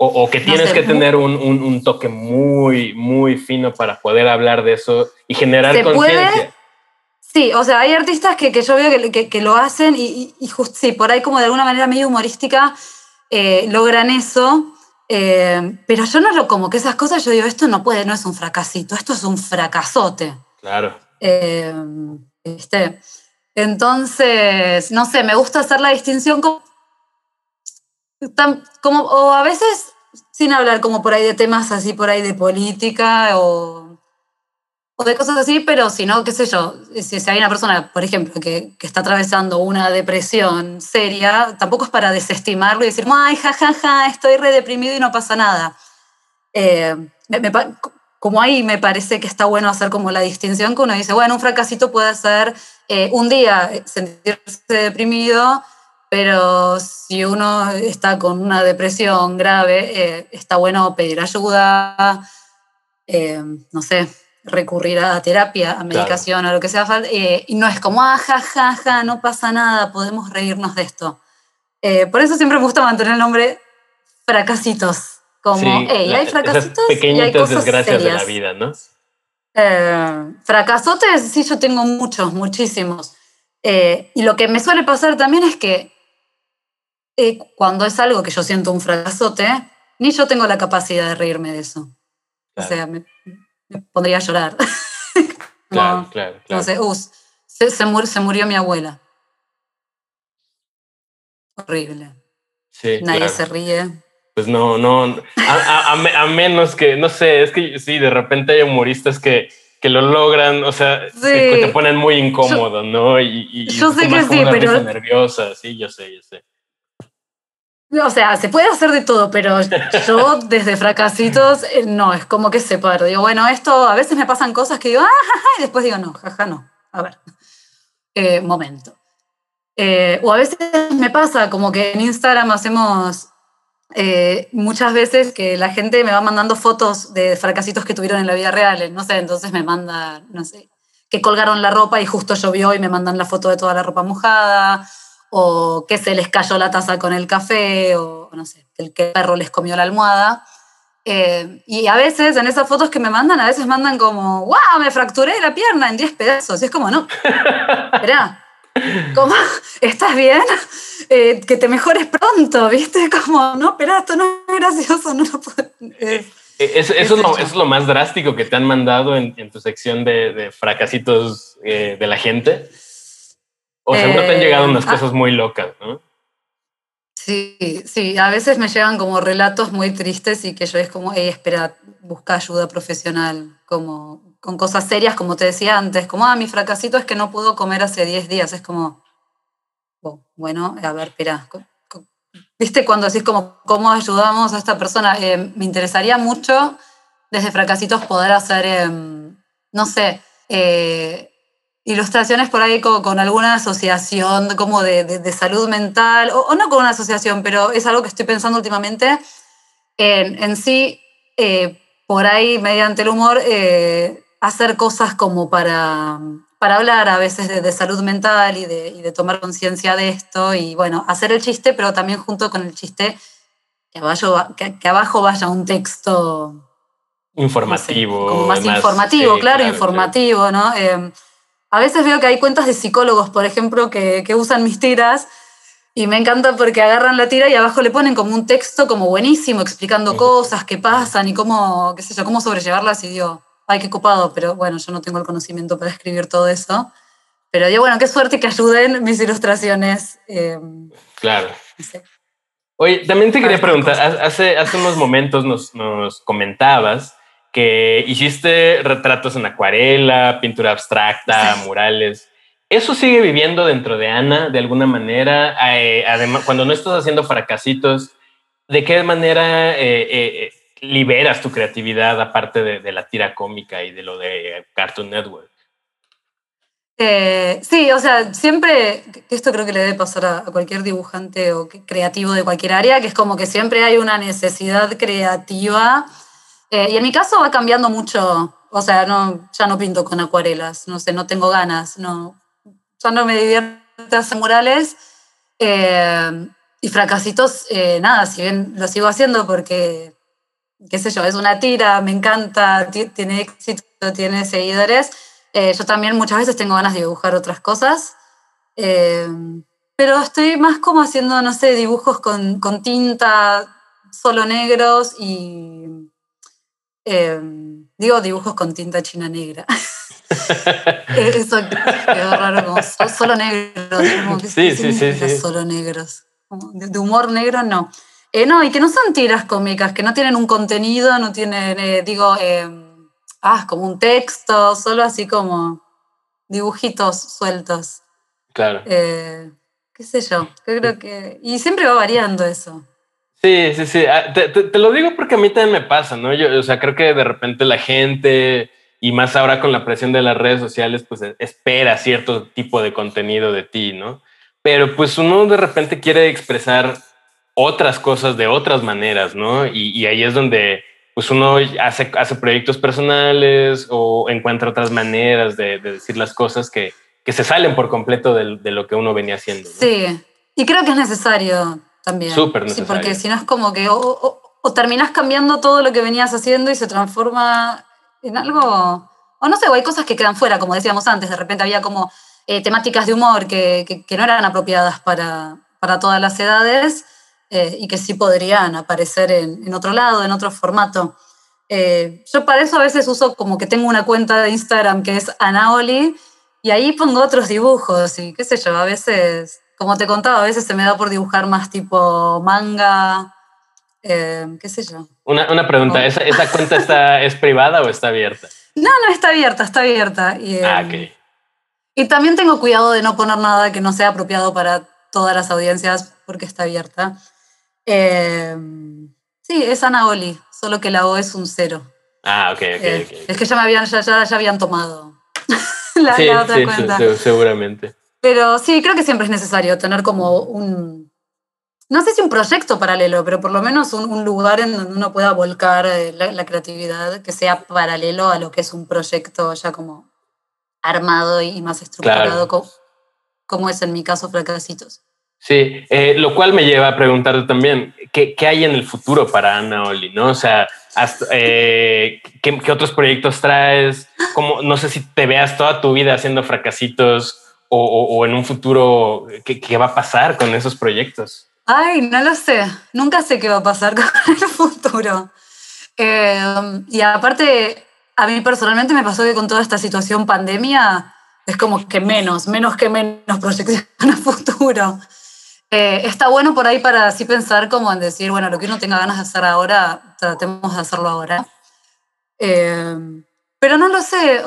O, que tienes que tener un, toque muy, muy fino para poder hablar de eso y generar conciencia. Sí, o sea, hay artistas que, yo veo que, lo hacen y, y, sí, por ahí como de alguna manera medio humorística eh, logran eso, eh, pero yo no lo como que esas cosas, yo digo, esto no puede, no es un fracasito, esto es un fracasote. Claro. Eh, este, entonces, no sé, me gusta hacer la distinción como como, o a veces sin hablar como por ahí de temas así, por ahí de política o, o de cosas así, pero si no, qué sé yo, si, hay una persona, por ejemplo, que, está atravesando una depresión seria, tampoco es para desestimarlo y decir, ay, jajaja, ja, ja, estoy re deprimido y no pasa nada. Eh, como ahí me parece que está bueno hacer como la distinción que uno dice, bueno, un fracasito puede ser eh, un día sentirse deprimido, pero si uno está con una depresión grave, eh, está bueno pedir ayuda, eh, no sé, recurrir a terapia, a medicación, o lo que sea. Eh, y no es como, ah, ja, ja, ja, no pasa nada, podemos reírnos de esto. por eso siempre me gusta mantener el nombre fracasitos. Como, hey, hay fracasitos y hay cosas desgracias de la vida, ¿no? fracasotes, sí, yo tengo muchos, muchísimos. y lo que me suele pasar también es que eh, cuando es algo que yo siento un fracasote, ni yo tengo la capacidad de reírme de eso. O sea, me, pondría a llorar. claro, claro, No sé, se, se, murió, mi abuela. Horrible. Sí, Nadie se ríe. Pues no, no, a, menos que, no sé, es que sí, de repente hay humoristas que, que lo logran, o sea, que te ponen muy incómodo, ¿no? Y, yo sé que sí, pero... nerviosa, sí, yo sé, yo sé. O sea, se puede hacer de todo, pero yo desde fracasitos, eh, no, es como que se separo. Digo, bueno, esto a veces me pasan cosas que digo, ah, jaja, y después digo, no, jaja, no. A ver, eh, momento. Eh, o a veces me pasa como que en Instagram hacemos muchas veces que la gente me va mandando fotos de fracasitos que tuvieron en la vida real. No sé, entonces me manda, no sé, que colgaron la ropa y justo llovió y me mandan la foto de toda la ropa mojada o que se les cayó la taza con el café, o no sé, que el perro les comió la almohada. Eh, y a veces en esas fotos que me mandan, a veces mandan como, wow, me fracturé la pierna en 10 pedazos. Y es como, no, espera, ¿cómo? ¿Estás bien? Eh, que te mejores pronto, ¿viste? Como, no, espera, esto no es gracioso, no lo puedo... Eh, eso, es lo, es lo, más drástico que te han mandado en, en tu sección de, de fracasitos de la gente. O seguro te han llegado unas eh, ah. cosas muy locas, ¿no? Sí, sí, a veces me llegan como relatos muy tristes y que yo es como, hey, espera, busca ayuda profesional, como con cosas serias, como te decía antes, como, ah, mi fracasito es que no puedo comer hace 10 días, es como, oh, bueno, a ver, espera, ¿viste cuando decís como, cómo ayudamos a esta persona? Eh, me interesaría mucho desde fracasitos poder hacer, em, no sé, eh, ilustraciones por ahí con, alguna asociación como de, salud mental, o, no con una asociación, pero es algo que estoy pensando últimamente. En, en sí, eh, por ahí, mediante el humor, eh, hacer cosas como para, para hablar a veces de, salud mental y de, y de tomar conciencia de esto, y bueno, hacer el chiste, pero también junto con el chiste, que abajo, que, abajo vaya un texto informativo. como más, informativo, claro, informativo, ¿no? Eh, a veces veo que hay cuentas de psicólogos, por ejemplo, que, usan mis tiras y me encanta porque agarran la tira y abajo le ponen como un texto como buenísimo, explicando cosas que pasan y cómo, qué sé yo, cómo sobrellevarlas y digo, ay, qué copado, pero bueno, yo no tengo el conocimiento para escribir todo eso. Pero digo, bueno, qué suerte que ayuden mis ilustraciones. Em, claro. Oye, también te quería preguntar, hace, hace unos momentos nos, nos comentabas que hiciste retratos en acuarela, pintura abstracta, murales. ¿Eso sigue viviendo dentro de Ana de alguna manera? Eh, además, cuando no estás haciendo fracasitos, ¿de qué manera eh, eh, liberas tu creatividad aparte de, la tira cómica y de lo de Cartoon Network? sí, o sea, siempre, esto creo que le debe pasar a, cualquier dibujante o creativo de cualquier área, que es como que siempre hay una necesidad creativa eh, y en mi caso va cambiando mucho, o sea, no, ya no pinto con acuarelas, no sé, no tengo ganas, no, ya no me divierte hacer murales. Eh, y fracasitos, eh, nada, si bien lo sigo haciendo porque, qué sé yo, es una tira, me encanta, tiene éxito, tiene seguidores, yo también muchas veces tengo ganas de dibujar otras cosas. pero estoy más como haciendo, no sé, dibujos con, con tinta, solo negros y Em, digo dibujos con tinta china negra. Eso quedó raro, como solo negros. sí, sí, sí, Solo negros. De, humor negro, no. Eh, no, y que no son tiras cómicas, que no tienen un contenido, no tienen, eh, digo, em, ah, como un texto, solo así como dibujitos sueltos. Claro. Eh, qué sé yo, creo que... Y siempre va variando eso. Sí, sí, sí. Ah, te, lo digo porque a mí también me pasa, ¿no? Yo, o sea, creo que de repente la gente, y más ahora con la presión de las redes sociales, pues e, espera cierto tipo de contenido de ti, ¿no? Pero pues uno de repente quiere expresar otras cosas de otras maneras, ¿no? Y, ahí es donde pues uno hace, hace proyectos personales o encuentra otras maneras de, decir las cosas que, que, se salen por completo de, de, lo que uno venía haciendo. Sí, y creo que es necesario también. Súper Sí, porque si no es como que o, o, terminás cambiando todo lo que venías haciendo y se transforma en algo, o no sé, o hay cosas que quedan fuera, como decíamos antes, de repente había como eh, temáticas de humor que, que, no eran apropiadas para, para todas las edades eh, y que sí podrían aparecer en, en otro lado, en otro formato. Eh, yo para eso a veces uso como que tengo una cuenta de Instagram que es Anaoli y ahí pongo otros dibujos y qué sé yo, a veces, como te contaba, a veces se me da por dibujar más tipo manga, eh, qué sé yo. Una, una pregunta, ¿esa, ¿esa, cuenta está, es privada o está abierta? No, no, está abierta, está abierta. Y, ah, ok. Y también tengo cuidado de no poner nada que no sea apropiado para todas las audiencias porque está abierta. Eh, sí, es Anaoli, solo que la O es un cero. Ah, ok, ok, Eh, ok. Es que ya me habían, ya, ya, ya habían tomado la, Sí, la otra sí, cuenta. sí, seguramente. Pero sí, creo que siempre es necesario tener como un, no sé si un proyecto paralelo, pero por lo menos un, un lugar en donde uno pueda volcar eh, la, la creatividad que sea paralelo a lo que es un proyecto ya como armado y más estructurado, Claro. co- como, es en mi caso Fracasitos. Sí, eh, lo cual me lleva a preguntarte también, ¿qué, qué hay en el futuro para Ana Oli? ¿no? O sea, hasta, eh, ¿qué, qué otros proyectos traes? ¿Cómo, no sé si te veas toda tu vida haciendo fracasitos o, o- o en un futuro, ¿qué, qué va a pasar con esos proyectos? Ay, no lo sé. Nunca sé qué va a pasar con el futuro. Eh, y aparte, a mí personalmente me pasó que con toda esta situación pandemia es como que menos, menos que menos proyección a futuro. Eh, está bueno por ahí para así pensar como en decir, bueno, lo que uno tenga ganas de hacer ahora, tratemos de hacerlo ahora. Eh, pero no lo sé.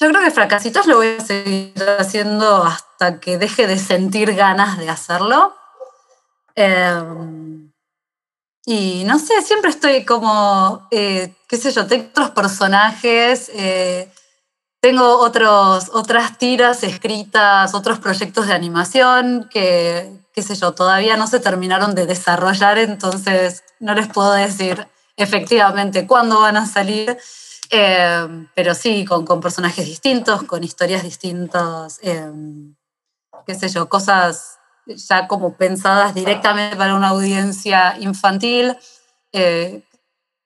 Yo creo que Fracasitos lo voy a seguir haciendo hasta que deje de sentir ganas de hacerlo. Eh, y no sé, siempre estoy como, eh, qué sé yo, tengo otros personajes, eh, tengo otros, otras tiras escritas, otros proyectos de animación que, qué sé yo, todavía no se terminaron de desarrollar, entonces no les puedo decir efectivamente cuándo van a salir, eh, pero sí, con, con personajes distintos, con historias distintas, eh, qué sé yo, cosas ya como pensadas directamente para una audiencia infantil. Eh,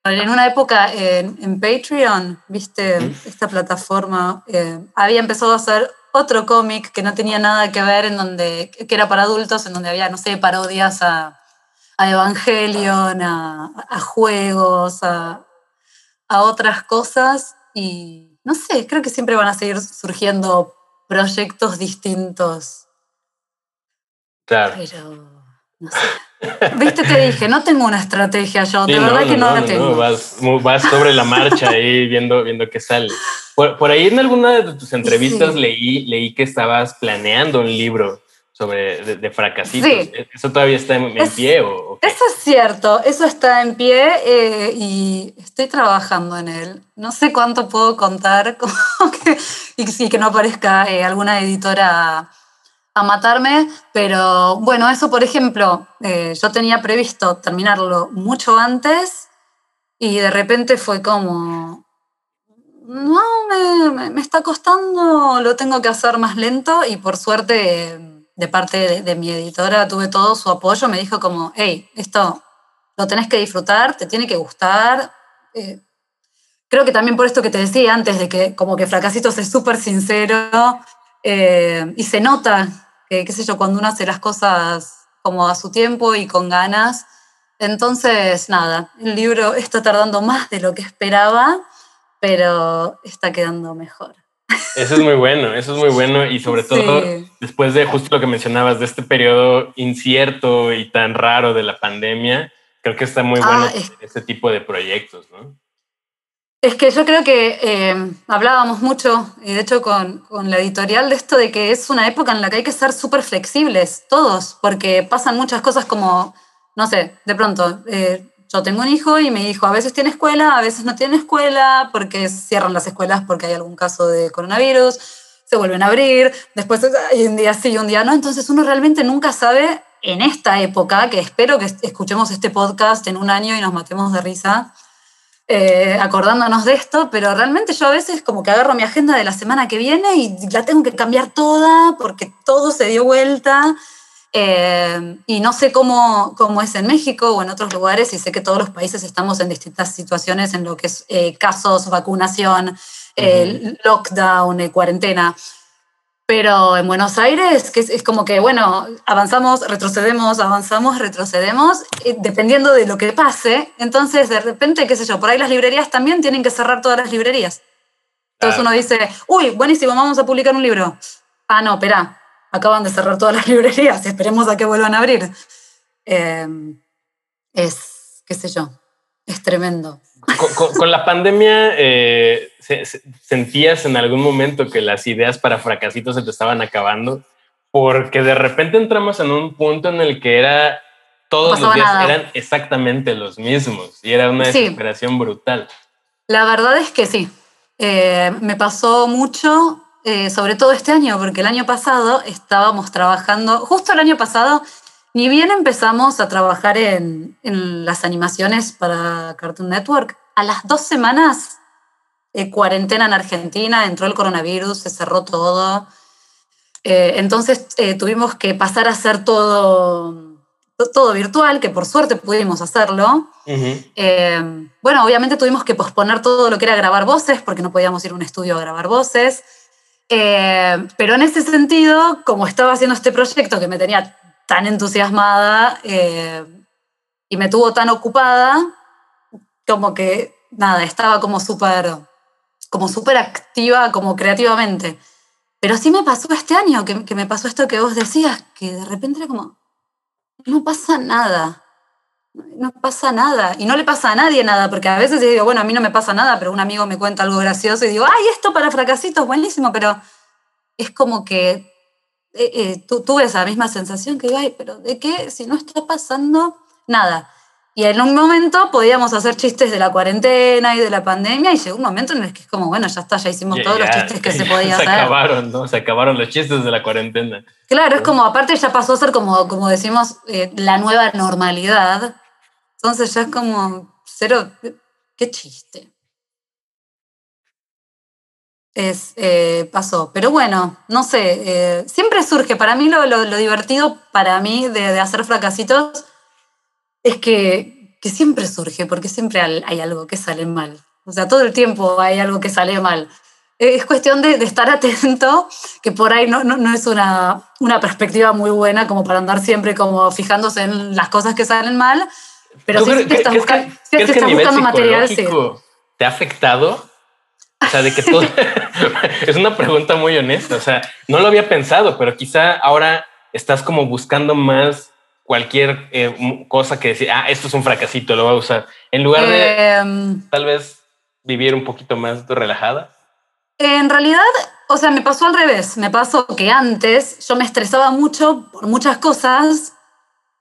en una época en, Patreon, viste, esta plataforma, eh, había empezado a hacer otro cómic que no tenía nada que ver, en donde, que era para adultos, en donde había, no sé, parodias a, a Evangelion, a juegos, a, a otras cosas. Y no sé, creo que siempre van a seguir surgiendo proyectos distintos Claro. pero no sé. Viste, te dije, no tengo una estrategia yo, de Sí, verdad que no, la tengo. Vas, vas sobre la marcha ahí viendo, viendo qué sale. Por, por ahí en alguna de tus entrevistas Sí. leí, leí que estabas planeando un libro sobre de, de fracasitos. Sí. ¿Eso todavía está en, en Es- pie o? Eso es cierto, eso está en pie eh, y estoy trabajando en él. No sé cuánto puedo contar como que, y que no aparezca eh, alguna editora a, a matarme, pero bueno, eso por ejemplo, eh, yo tenía previsto terminarlo mucho antes y de repente fue como, no, me, me- me está costando, lo tengo que hacer más lento y por suerte de parte de, mi editora tuve todo su apoyo, me dijo como, hey, esto lo tenés que disfrutar, te tiene que gustar. eh, creo que también por esto que te decía antes, de que como que Fracasitos es súper sincero eh, y se nota que, qué sé yo, cuando uno hace las cosas como a su tiempo y con ganas. Entonces, nada, el libro está tardando más de lo que esperaba, pero está quedando mejor. Eso es muy bueno, eso es muy bueno y sobre todo después de justo lo que mencionabas de este periodo incierto y tan raro de la pandemia, creo que está muy Ah, bueno es- este tipo de proyectos, ¿no? Es que yo creo que eh, hablábamos mucho, y de hecho con, con la editorial, de esto de que es una época en la que hay que ser súper flexibles, todos, porque pasan muchas cosas como, no sé, de pronto, eh, yo tengo un hijo y mi hijo a veces tiene escuela, a veces no tiene escuela, porque cierran las escuelas porque hay algún caso de coronavirus, se vuelven a abrir, después hay un día sí y un día no, entonces uno realmente nunca sabe en esta época, que espero que escuchemos este podcast en un año y nos matemos de risa, eh, acordándonos de esto, pero realmente yo a veces como que agarro mi agenda de la semana que viene y la tengo que cambiar toda porque todo se dio vuelta. Eh, y no sé cómo, cómo es en México o en otros lugares, y sé que todos los países estamos en distintas situaciones en lo que es eh, casos, vacunación, eh, lockdown, eh, cuarentena. Pero en Buenos Aires, que es, como que, bueno, avanzamos, retrocedemos, avanzamos, retrocedemos, eh, dependiendo de lo que pase. Entonces, de repente, qué sé yo, por ahí las librerías también tienen que cerrar todas las librerías. Entonces uno dice, uy, buenísimo, vamos a publicar un libro. Ah, no, espera, acaban de cerrar todas las librerías, esperemos a que vuelvan a abrir. Em, es, qué sé yo, es tremendo. Con, la pandemia, eh, ¿sentías en algún momento que las ideas para fracasitos se te estaban acabando? Porque de repente entramos en un punto en el que era todos los días eran exactamente los mismos y era una desesperación brutal. La verdad es que sí. Eh, me pasó mucho, eh, sobre todo este año, porque el año pasado estábamos trabajando, justo el año pasado ni bien empezamos a trabajar en, las animaciones para Cartoon Network, a las dos semanas, eh, cuarentena en Argentina, entró el coronavirus, se cerró todo. Eh, entonces eh, tuvimos que pasar a hacer todo, todo virtual, que por suerte pudimos hacerlo. bueno, obviamente tuvimos que posponer todo lo que era grabar voces, porque no podíamos ir a un estudio a grabar voces. Pero en ese sentido, como estaba haciendo este proyecto que me tenía tan entusiasmada eh, y me tuvo tan ocupada como que, nada, estaba como súper como súper activa, como creativamente. Pero sí me pasó este año, que, que, me pasó esto que vos decías, que de repente era como, no pasa nada, no pasa nada. Y no le pasa a nadie nada, porque a veces digo, bueno, a mí no me pasa nada, pero un amigo me cuenta algo gracioso y digo, ay, esto para fracasitos, buenísimo, pero es como que eh, eh, tuve esa misma sensación que, ay, pero ¿de qué? Si no está pasando nada. Y en un momento podíamos hacer chistes de la cuarentena y de la pandemia, y llegó un momento en el que es como, bueno, ya está, ya hicimos todos los chistes que se podía hacer. Se acabaron, ¿no? Se acabaron los chistes de la cuarentena. Claro, es como, aparte ya pasó a ser como, como decimos, eh, la nueva normalidad. Entonces ya es como, cero, qué chiste es, eh, pasó. Pero bueno, no sé, eh, siempre surge, para mí lo, lo, divertido para mí de, de, hacer fracasitos es que, que, siempre surge, porque siempre hay algo que sale mal. O sea, todo el tiempo hay algo que sale mal. Es cuestión de, de estar atento, que por ahí no, no, no, es una, una perspectiva muy buena como para andar siempre como fijándose en las cosas que salen mal, pero si estás, buscando, si estás buscando material, sí. ¿Te ha afectado o sea, de que todo es una pregunta muy honesta. O sea, no lo había pensado, pero quizá ahora estás como buscando más cualquier eh, cosa que decir, ah, esto es un fracasito, lo voy a usar. En lugar de em, tal vez vivir un poquito más relajada. En realidad, o sea, me pasó al revés. Me pasó que antes yo me estresaba mucho por muchas cosas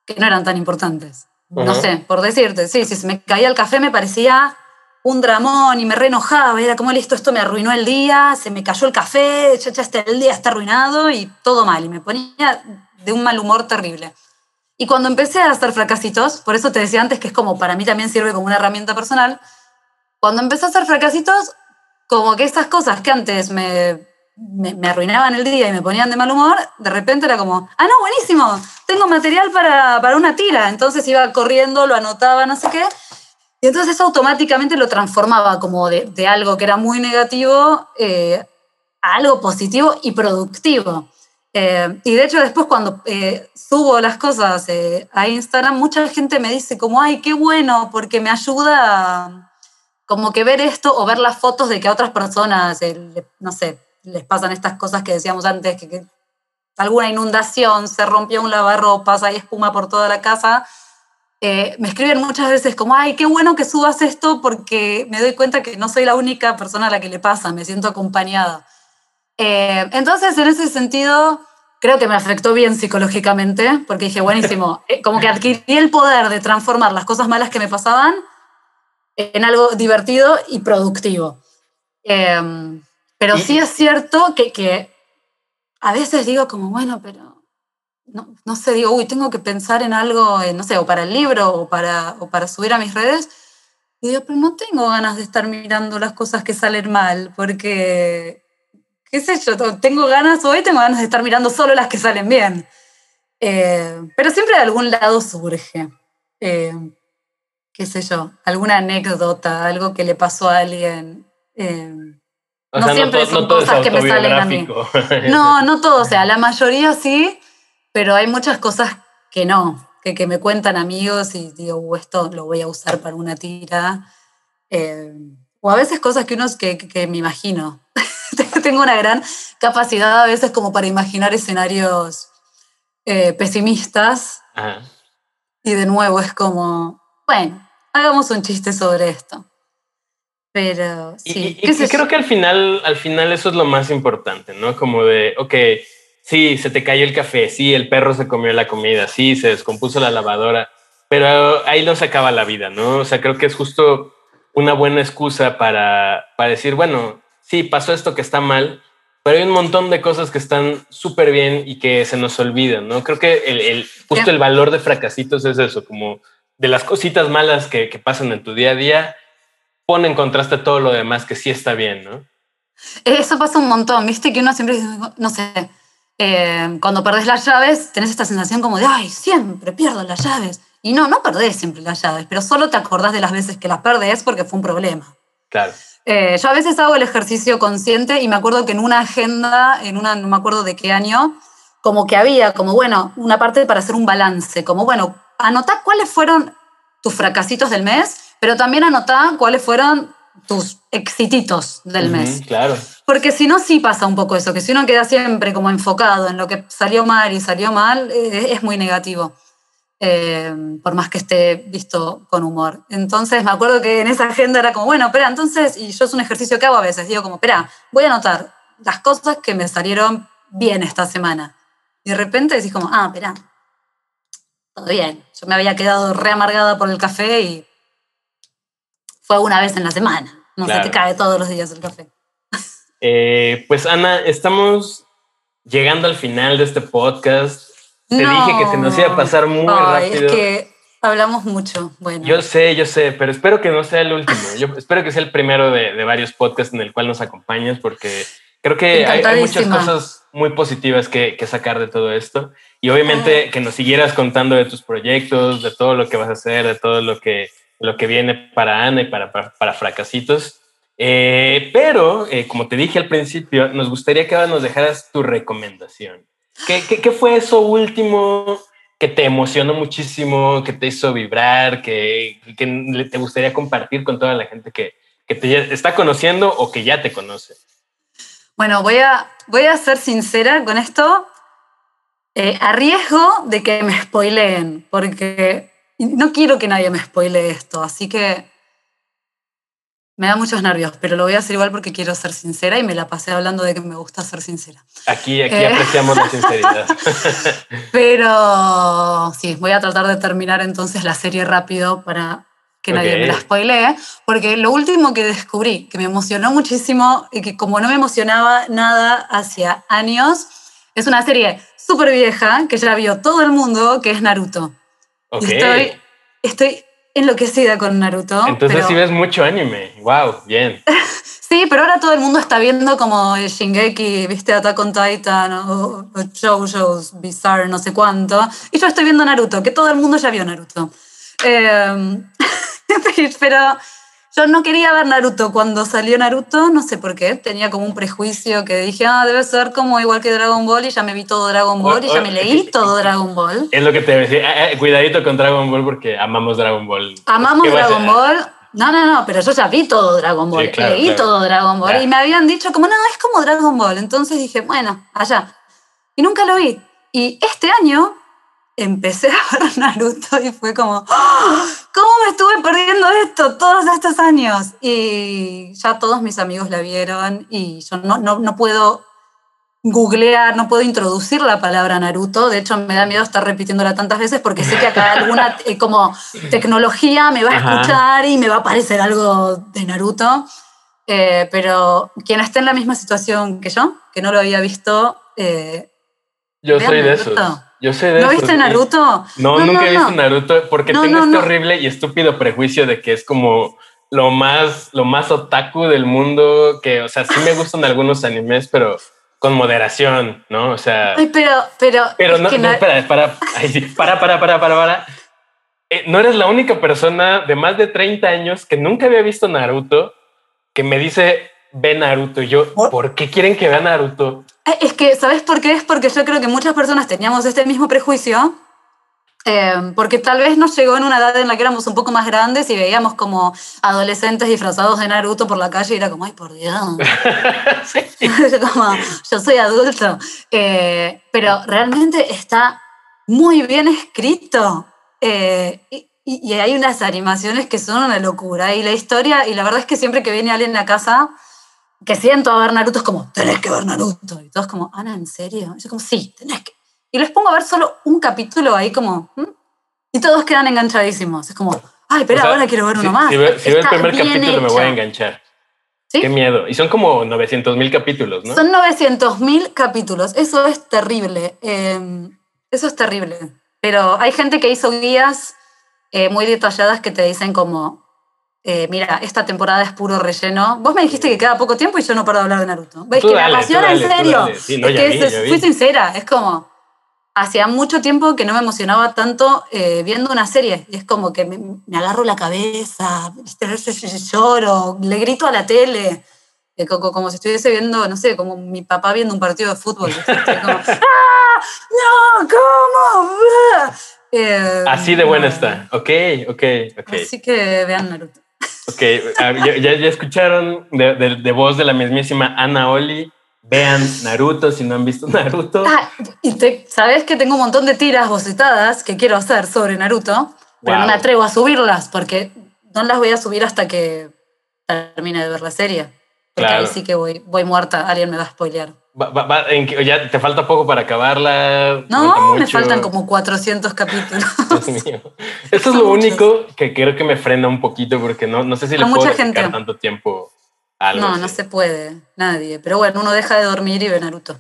que no eran tan importantes. No sé, por decirte, sí, si se me caía el café me parecía un dramón y me re enojaba, era como listo, esto me arruinó el día, se me cayó el café, ya, ya está, el día está arruinado y todo mal, y me ponía de un mal humor terrible. Y cuando empecé a hacer fracasitos, por eso te decía antes que es como para mí también sirve como una herramienta personal, cuando empecé a hacer fracasitos, como que esas cosas que antes me, me, arruinaban el día y me ponían de mal humor, de repente era como, ah, no, buenísimo, tengo material para, para una tira. Entonces iba corriendo, lo anotaba, no sé qué, y entonces eso automáticamente lo transformaba como de, algo que era muy negativo eh, a algo positivo y productivo. Eh, y de hecho después cuando eh, subo las cosas a Instagram, mucha gente me dice como, ay, qué bueno, porque me ayuda como que ver esto o ver las fotos de que a otras personas, no sé, les pasan estas cosas que decíamos antes, que, que alguna inundación, se rompió un lavarropas, hay espuma por toda la casa eh, me escriben muchas veces como, ay, qué bueno que subas esto porque me doy cuenta que no soy la única persona a la que le pasa, me siento acompañada. Eh, entonces, en ese sentido, creo que me afectó bien psicológicamente porque dije, buenísimo, eh, como que adquirí el poder de transformar las cosas malas que me pasaban en algo divertido y productivo. Pero sí es cierto que, que a veces digo como, bueno, pero no, no, sé, digo, uy, tengo que pensar en algo, no sé, o para el libro o para, o para subir a mis redes. Y digo, pero no tengo ganas de estar mirando las cosas que salen mal, porque, qué sé yo, tengo ganas, hoy tengo ganas de estar mirando solo las que salen bien. Eh, pero siempre de algún lado surge, eh, qué sé yo, alguna anécdota, algo que le pasó a alguien. Eh, no siempre son cosas que me salen a mí. No, no todo, o sea, la mayoría sí, pero hay muchas cosas que no, que, que me cuentan amigos y digo, uh, esto lo voy a usar para una tira. Eh, o a veces cosas que uno que, que me imagino. Tengo una gran capacidad a veces como para imaginar escenarios eh, pesimistas. Y de nuevo es como, bueno, hagamos un chiste sobre esto. Pero sí. Y, creo que al final, al final eso es lo más importante, ¿no? Como de, ok, sí, se te cayó el café, sí, el perro se comió la comida, sí, se descompuso la lavadora, pero ahí no se acaba la vida, ¿no? O sea, creo que es justo una buena excusa para, para decir, bueno, sí, pasó esto que está mal, pero hay un montón de cosas que están súper bien y que se nos olvidan, ¿no? Creo que el, justo el valor de fracasitos es eso, como de las cositas malas que, que pasan en tu día a día, pone en contraste todo lo demás que sí está bien, ¿no? Eso pasa un montón, viste que uno siempre dice, no sé, eh, cuando perdés las llaves, tenés esta sensación como de, ay, siempre pierdo las llaves. Y no, no perdés siempre las llaves, pero solo te acordás de las veces que las perdés porque fue un problema. Claro. Eh, yo a veces hago el ejercicio consciente y me acuerdo que en una agenda, en una, no me acuerdo de qué año, como que había, como bueno, una parte para hacer un balance, como bueno, anotá cuáles fueron tus fracasitos del mes pero también anotá cuáles fueron tus exititos del mes. Claro. Porque si no, sí pasa un poco eso, que si uno queda siempre como enfocado en lo que salió mal y salió mal, eh, es muy negativo. Eh, por más que esté visto con humor. Entonces me acuerdo que en esa agenda era como, bueno, espera, entonces, y yo es un ejercicio que hago a veces, digo como, espera, voy a anotar las cosas que me salieron bien esta semana. Y de repente decís como, ah, espera, todo bien. Yo me había quedado re amargada por el café y fue una vez en la semana. No se te cae todos los días el café. Eh, pues Ana, estamos llegando al final de este podcast. Te dije que se nos iba a pasar muy rápido. Es que hablamos mucho. Bueno. Yo sé, yo sé, pero espero que no sea el último. Yo espero que sea el primero de, varios podcasts en el cual nos acompañes, porque creo que hay, muchas cosas muy positivas que, sacar de todo esto. Y obviamente que nos siguieras contando de tus proyectos, de todo lo que vas a hacer, de todo lo que lo que viene para Ana y para, para, Fracasitos. Eh, pero, eh, como te dije al principio, nos gustaría que ahora nos dejaras tu recomendación. ¿Qué, qué, fue eso último que te emocionó muchísimo, que te hizo vibrar, que, que te gustaría compartir con toda la gente que, que te está conociendo o que ya te conoce? Bueno, voy a, voy a ser sincera con esto, eh, a riesgo de que me spoileen, porque no quiero que nadie me spoile esto, así que me da muchos nervios, pero lo voy a hacer igual porque quiero ser sincera y me la pasé hablando de que me gusta ser sincera. Aquí, aquí eh, apreciamos la sinceridad. pero sí, voy a tratar de terminar entonces la serie rápido para que nadie me la spoilee, porque lo último que descubrí, que me emocionó muchísimo y que como no me emocionaba nada hacia años, es una serie súper vieja que ya vio todo el mundo, que es Naruto. Estoy, estoy enloquecida con Naruto. Entonces sí ves mucho anime. Wow, bien. sí, pero ahora todo el mundo está viendo como Shingeki, viste, Attack on Titan o, o JoJo's Bizarre, no sé cuánto. Y yo estoy viendo Naruto, que todo el mundo ya vio Naruto. Eh, pero yo no quería ver Naruto cuando salió Naruto, no sé por qué. Tenía como un prejuicio que dije, ah, debe ser como igual que Dragon Ball y ya me vi todo Dragon Ball y ya me leí todo Dragon Ball. Es lo que te decía, eh, eh, cuidadito con Dragon Ball porque amamos Dragon Ball. Amamos Dragon Ball. No, no, no, pero yo ya vi todo Dragon Ball, leí todo Dragon Ball y me habían dicho como, no, es como Dragon Ball. Entonces dije, bueno, allá. Y nunca lo vi. Y este año empecé a ver Naruto y fue como, ¡Ah! ¿cómo me estuve perdiendo esto todos estos años? Y ya todos mis amigos la vieron y yo no, no, no puedo googlear, no puedo introducir la palabra Naruto. De hecho, me da miedo estar repitiéndola tantas veces porque sé que acá alguna eh, como tecnología me va a escuchar y me va a aparecer algo de Naruto. Eh, pero quien esté en la misma situación que yo, que no lo había visto, eh, yo soy de esos. Yo sé de ¿No viste Naruto? No, nunca he visto Naruto porque tengo este horrible y estúpido prejuicio de que es como lo más, lo más otaku del mundo, que, o sea, sí me gustan algunos animes, pero con moderación, ¿no? O sea... Ay, pero, pero... Pero no, espera, para, para, para, para, para, para. Eh, no eres la única persona de más de 30 años que nunca había visto Naruto que me dice ve Naruto. Y yo, ¿por qué quieren que vea Naruto? Eh, es que, ¿sabes por qué? Es porque yo creo que muchas personas teníamos este mismo prejuicio, eh, porque tal vez nos llegó en una edad en la que éramos un poco más grandes y veíamos como adolescentes disfrazados de Naruto por la calle y era como, ay, por Dios. como, yo soy adulto. Eh, pero realmente está muy bien escrito. y, y, hay unas animaciones que son una locura. Y la historia, y la verdad es que siempre que viene alguien a casa que siento a ver Naruto, es como, tenés que ver Naruto. Y todos como, Ana, ¿en serio? Y yo como, sí, tenés que. Y les pongo a ver solo un capítulo ahí como, y todos quedan enganchadísimos. Es como, ay, pero ahora quiero ver uno más. Si, veo, el primer capítulo me voy a enganchar. ¿Sí? Qué miedo. Y son como 900 mil capítulos, ¿no? Son 900 mil capítulos. Eso es terrible. Em, eso es terrible. Pero hay gente que hizo guías eh, muy detalladas que te dicen como, eh, mira, esta temporada es puro relleno. Vos me dijiste que queda poco tiempo y yo no paro de hablar de Naruto. ¿Ves que me apasiona en serio? fui sincera, es como, hacía mucho tiempo que no me emocionaba tanto eh, viendo una serie. Y es como que me, agarro la cabeza, lloro, le grito a la tele. Como, como, si estuviese viendo, no sé, como mi papá viendo un partido de fútbol. Como, ¡Ah! ¡No! ¿Cómo? Eh, así de buena está. Ok, ok, ok. Así que vean Naruto. Ok, ya, ya, escucharon de, de, voz de la mismísima Ana Oli. Vean Naruto si no han visto Naruto. Ah, y te, sabes que tengo un montón de tiras bocetadas que quiero hacer sobre Naruto, pero no me atrevo a subirlas porque no las voy a subir hasta que termine de ver la serie. Porque ahí sí que voy, voy muerta, alguien me va a spoilear ya te falta poco para acabarla. No, me faltan como 400 capítulos. Dios mío. Esto es lo único que creo que me frena un poquito porque no, no sé si le puedo dedicar tanto tiempo a algo. No, no se puede, nadie. Pero bueno, uno deja de dormir y ve Naruto.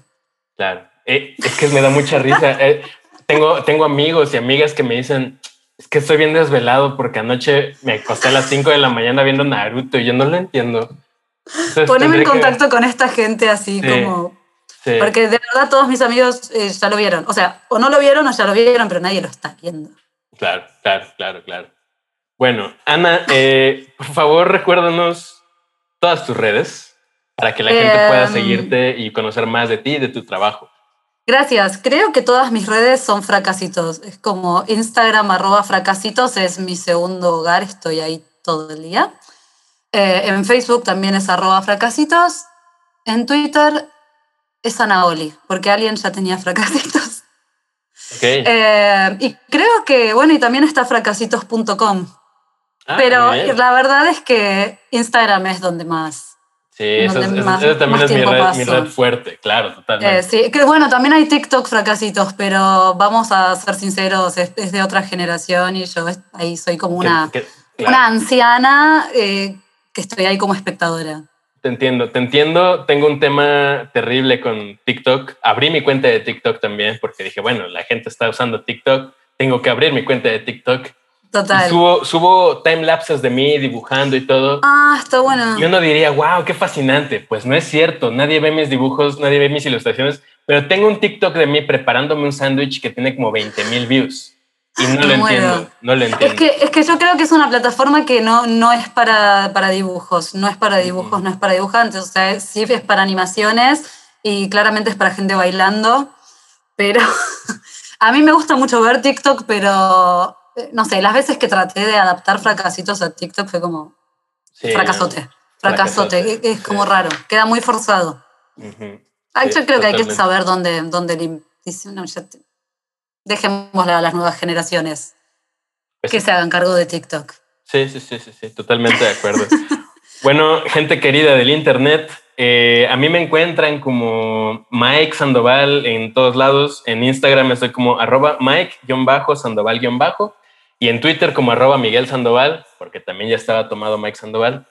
Claro. Eh, es que me da mucha risa. Eh, tengo, tengo amigos y amigas que me dicen, es que estoy bien desvelado porque anoche me acosté a las 5 de la mañana viendo Naruto y yo no lo entiendo. Poneme en contacto con esta gente así como porque de verdad todos mis amigos eh, ya lo vieron. O sea, o no lo vieron o ya lo vieron, pero nadie lo está viendo. Claro, claro, claro, claro. Bueno, Ana, eh, por favor recuérdanos todas tus redes para que la gente pueda em, seguirte y conocer más de ti y de tu trabajo. Gracias. Creo que todas mis redes son fracasitos. Es como Instagram arroba fracasitos es mi segundo hogar. Estoy ahí todo el día. Eh, en Facebook también es arroba fracasitos. En Twitter es Anaoli, porque alguien ya tenía fracasitos. Eh, y creo que, bueno, y también está fracasitos.com. Ah, pero la verdad es que Instagram es donde más. Sí, eso, también es mi red, fuerte, claro, totalmente. Eh, sí, que bueno, también hay TikTok fracasitos, pero vamos a ser sinceros, es, de otra generación y yo ahí soy como una, una anciana eh, que estoy ahí como espectadora. Te entiendo, te entiendo. Tengo un tema terrible con TikTok. Abrí mi cuenta de TikTok también porque dije, bueno, la gente está usando TikTok, tengo que abrir mi cuenta de TikTok. Total. subo, subo time lapses de mí dibujando y todo. Ah, está bueno. Y uno diría, wow, qué fascinante. Pues no es cierto. Nadie ve mis dibujos, nadie ve mis ilustraciones, pero tengo un TikTok de mí preparándome un sándwich que tiene como 20 mil views. Y no lo entiendo, no lo entiendo. Es que, es que yo creo que es una plataforma que no, no es para, para dibujos, no es para dibujos, no es para dibujantes, o sea, sí es para animaciones y claramente es para gente bailando, pero a mí me gusta mucho ver TikTok, pero eh, no sé, las veces que traté de adaptar fracasitos a TikTok fue como fracasote, fracasote, es, como raro, queda muy forzado. yo creo que hay que saber dónde, dónde no, dejémosle a las nuevas generaciones pues que se hagan cargo de TikTok. Sí, sí, sí, sí, sí totalmente de acuerdo. bueno, gente querida del Internet, eh, a mí me encuentran como Mike Sandoval en todos lados. En Instagram estoy como arroba Mike-Sandoval- y en Twitter como arroba Miguel Sandoval, porque también ya estaba tomado Mike Sandoval.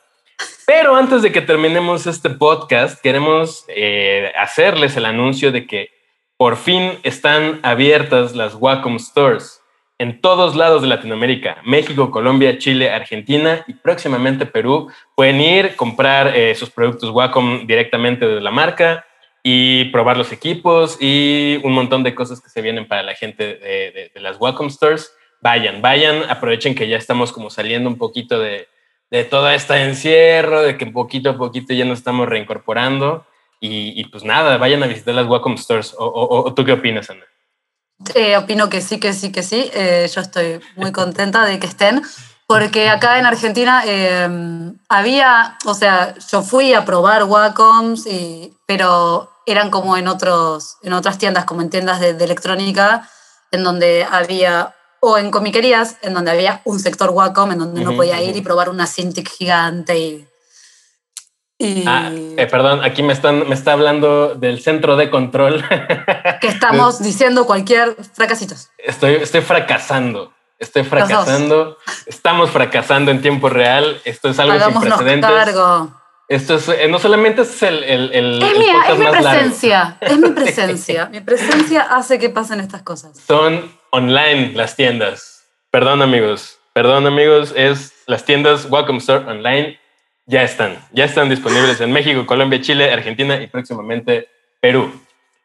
Pero antes de que terminemos este podcast, queremos eh, hacerles el anuncio de que por fin están abiertas las Wacom Stores en todos lados de Latinoamérica, México, Colombia, Chile, Argentina y próximamente Perú. Pueden ir, comprar eh, sus productos Wacom directamente de la marca y probar los equipos y un montón de cosas que se vienen para la gente de, las Wacom Stores. Vayan, vayan, aprovechen que ya estamos como saliendo un poquito de, de todo este encierro, de que poquito a poquito ya nos estamos reincorporando. Y, pues nada, vayan a visitar las Wacom Stores. ¿O, tú qué opinas, Ana? Eh, opino que sí, que sí, que sí. Eh, yo estoy muy contenta de que estén, porque acá en Argentina eh, había, o sea, yo fui a probar Wacoms, y, pero eran como en, otros, en otras tiendas, como en tiendas de, electrónica, en donde había, o en comiquerías, en donde había un sector Wacom, en donde uno podía ir y probar una Cintiq gigante y Ah, eh, perdón, aquí me, están, me está hablando del centro de control. que estamos diciendo cualquier fracasitos. Estoy, estoy fracasando. Estoy fracasando. Estamos fracasando en tiempo real. Esto es algo sin precedentes. Cargo. Esto es, eh, no solamente es el, el, el es, mía, es mi presencia, es mi presencia. mi presencia hace que pasen estas cosas. Son online las tiendas. Perdón amigos, perdón amigos, es las tiendas Welcome Store Online ya están, ya están disponibles en México, Colombia, Chile, Argentina y próximamente Perú.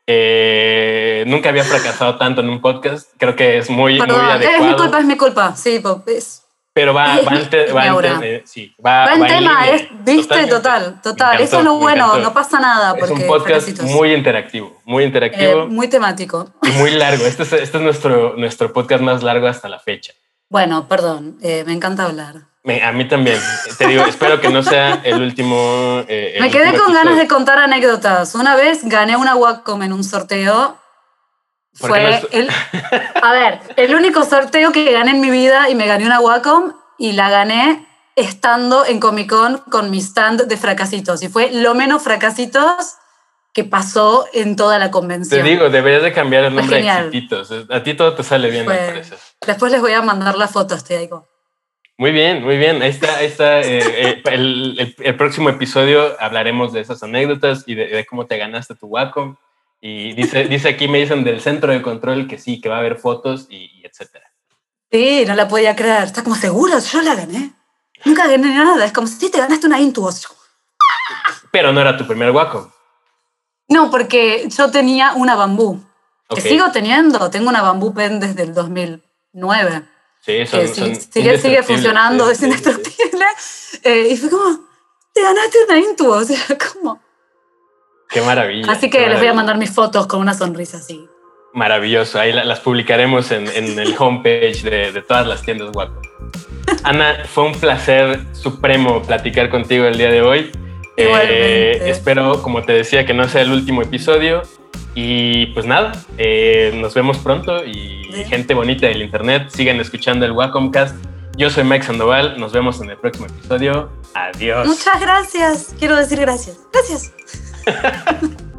Eh, nunca había fracasado tanto en un podcast. Creo que es muy, muy adecuado. Es mi culpa, es mi culpa. Sí, es, pero va, va, en, va, en, sí, va, va en tema, es, viste, total, total. Eso es lo bueno, no pasa nada. Porque es un podcast muy interactivo, muy interactivo. Eh, muy temático. Y muy largo. Este es, este es nuestro, nuestro podcast más largo hasta la fecha. Bueno, perdón, eh, me encanta hablar a mí también. Te digo, espero que no sea el último. Eh, Me quedé con ganas de contar anécdotas. Una vez gané una Wacom en un sorteo. Fue el. A ver, el único sorteo que gané en mi vida y me gané una Wacom y la gané estando en Comic Con con mi stand de fracasitos. Y fue lo menos fracasitos que pasó en toda la convención. Te digo, deberías de cambiar el nombre a Exititos. A ti todo te sale bien, me parece. Después les voy a mandar la foto, estoy ahí muy bien, muy bien. Ahí está, ahí está. Eh, eh, el, el, próximo episodio hablaremos de esas anécdotas y de, cómo te ganaste tu Wacom. Y dice, dice aquí, me dicen del centro de control que sí, que va a haber fotos y, etcétera. Sí, no la podía creer. Está como seguro, yo la gané. Nunca gané nada. Es como si te ganaste una Intuos. Pero no era tu primer Wacom. No, porque yo tenía una bambú. Que sigo teniendo. Tengo una bambú pen desde el 2009. Sí, son, sigue, sigue funcionando, es indestructible. Eh, y fue como, te ganaste una Intuo, o sea, como... Qué maravilla. Así que les voy a mandar mis fotos con una sonrisa así. Maravilloso, ahí las publicaremos en, en el homepage de, de, todas las tiendas guapo. Ana, fue un placer supremo platicar contigo el día de hoy. Eh, espero, como te decía, que no sea el último episodio. Y pues nada, eh, nos vemos pronto y gente bonita del internet, sigan escuchando el Wacomcast. Yo soy Mike Sandoval, nos vemos en el próximo episodio. Adiós. Muchas gracias. Quiero decir gracias. Gracias.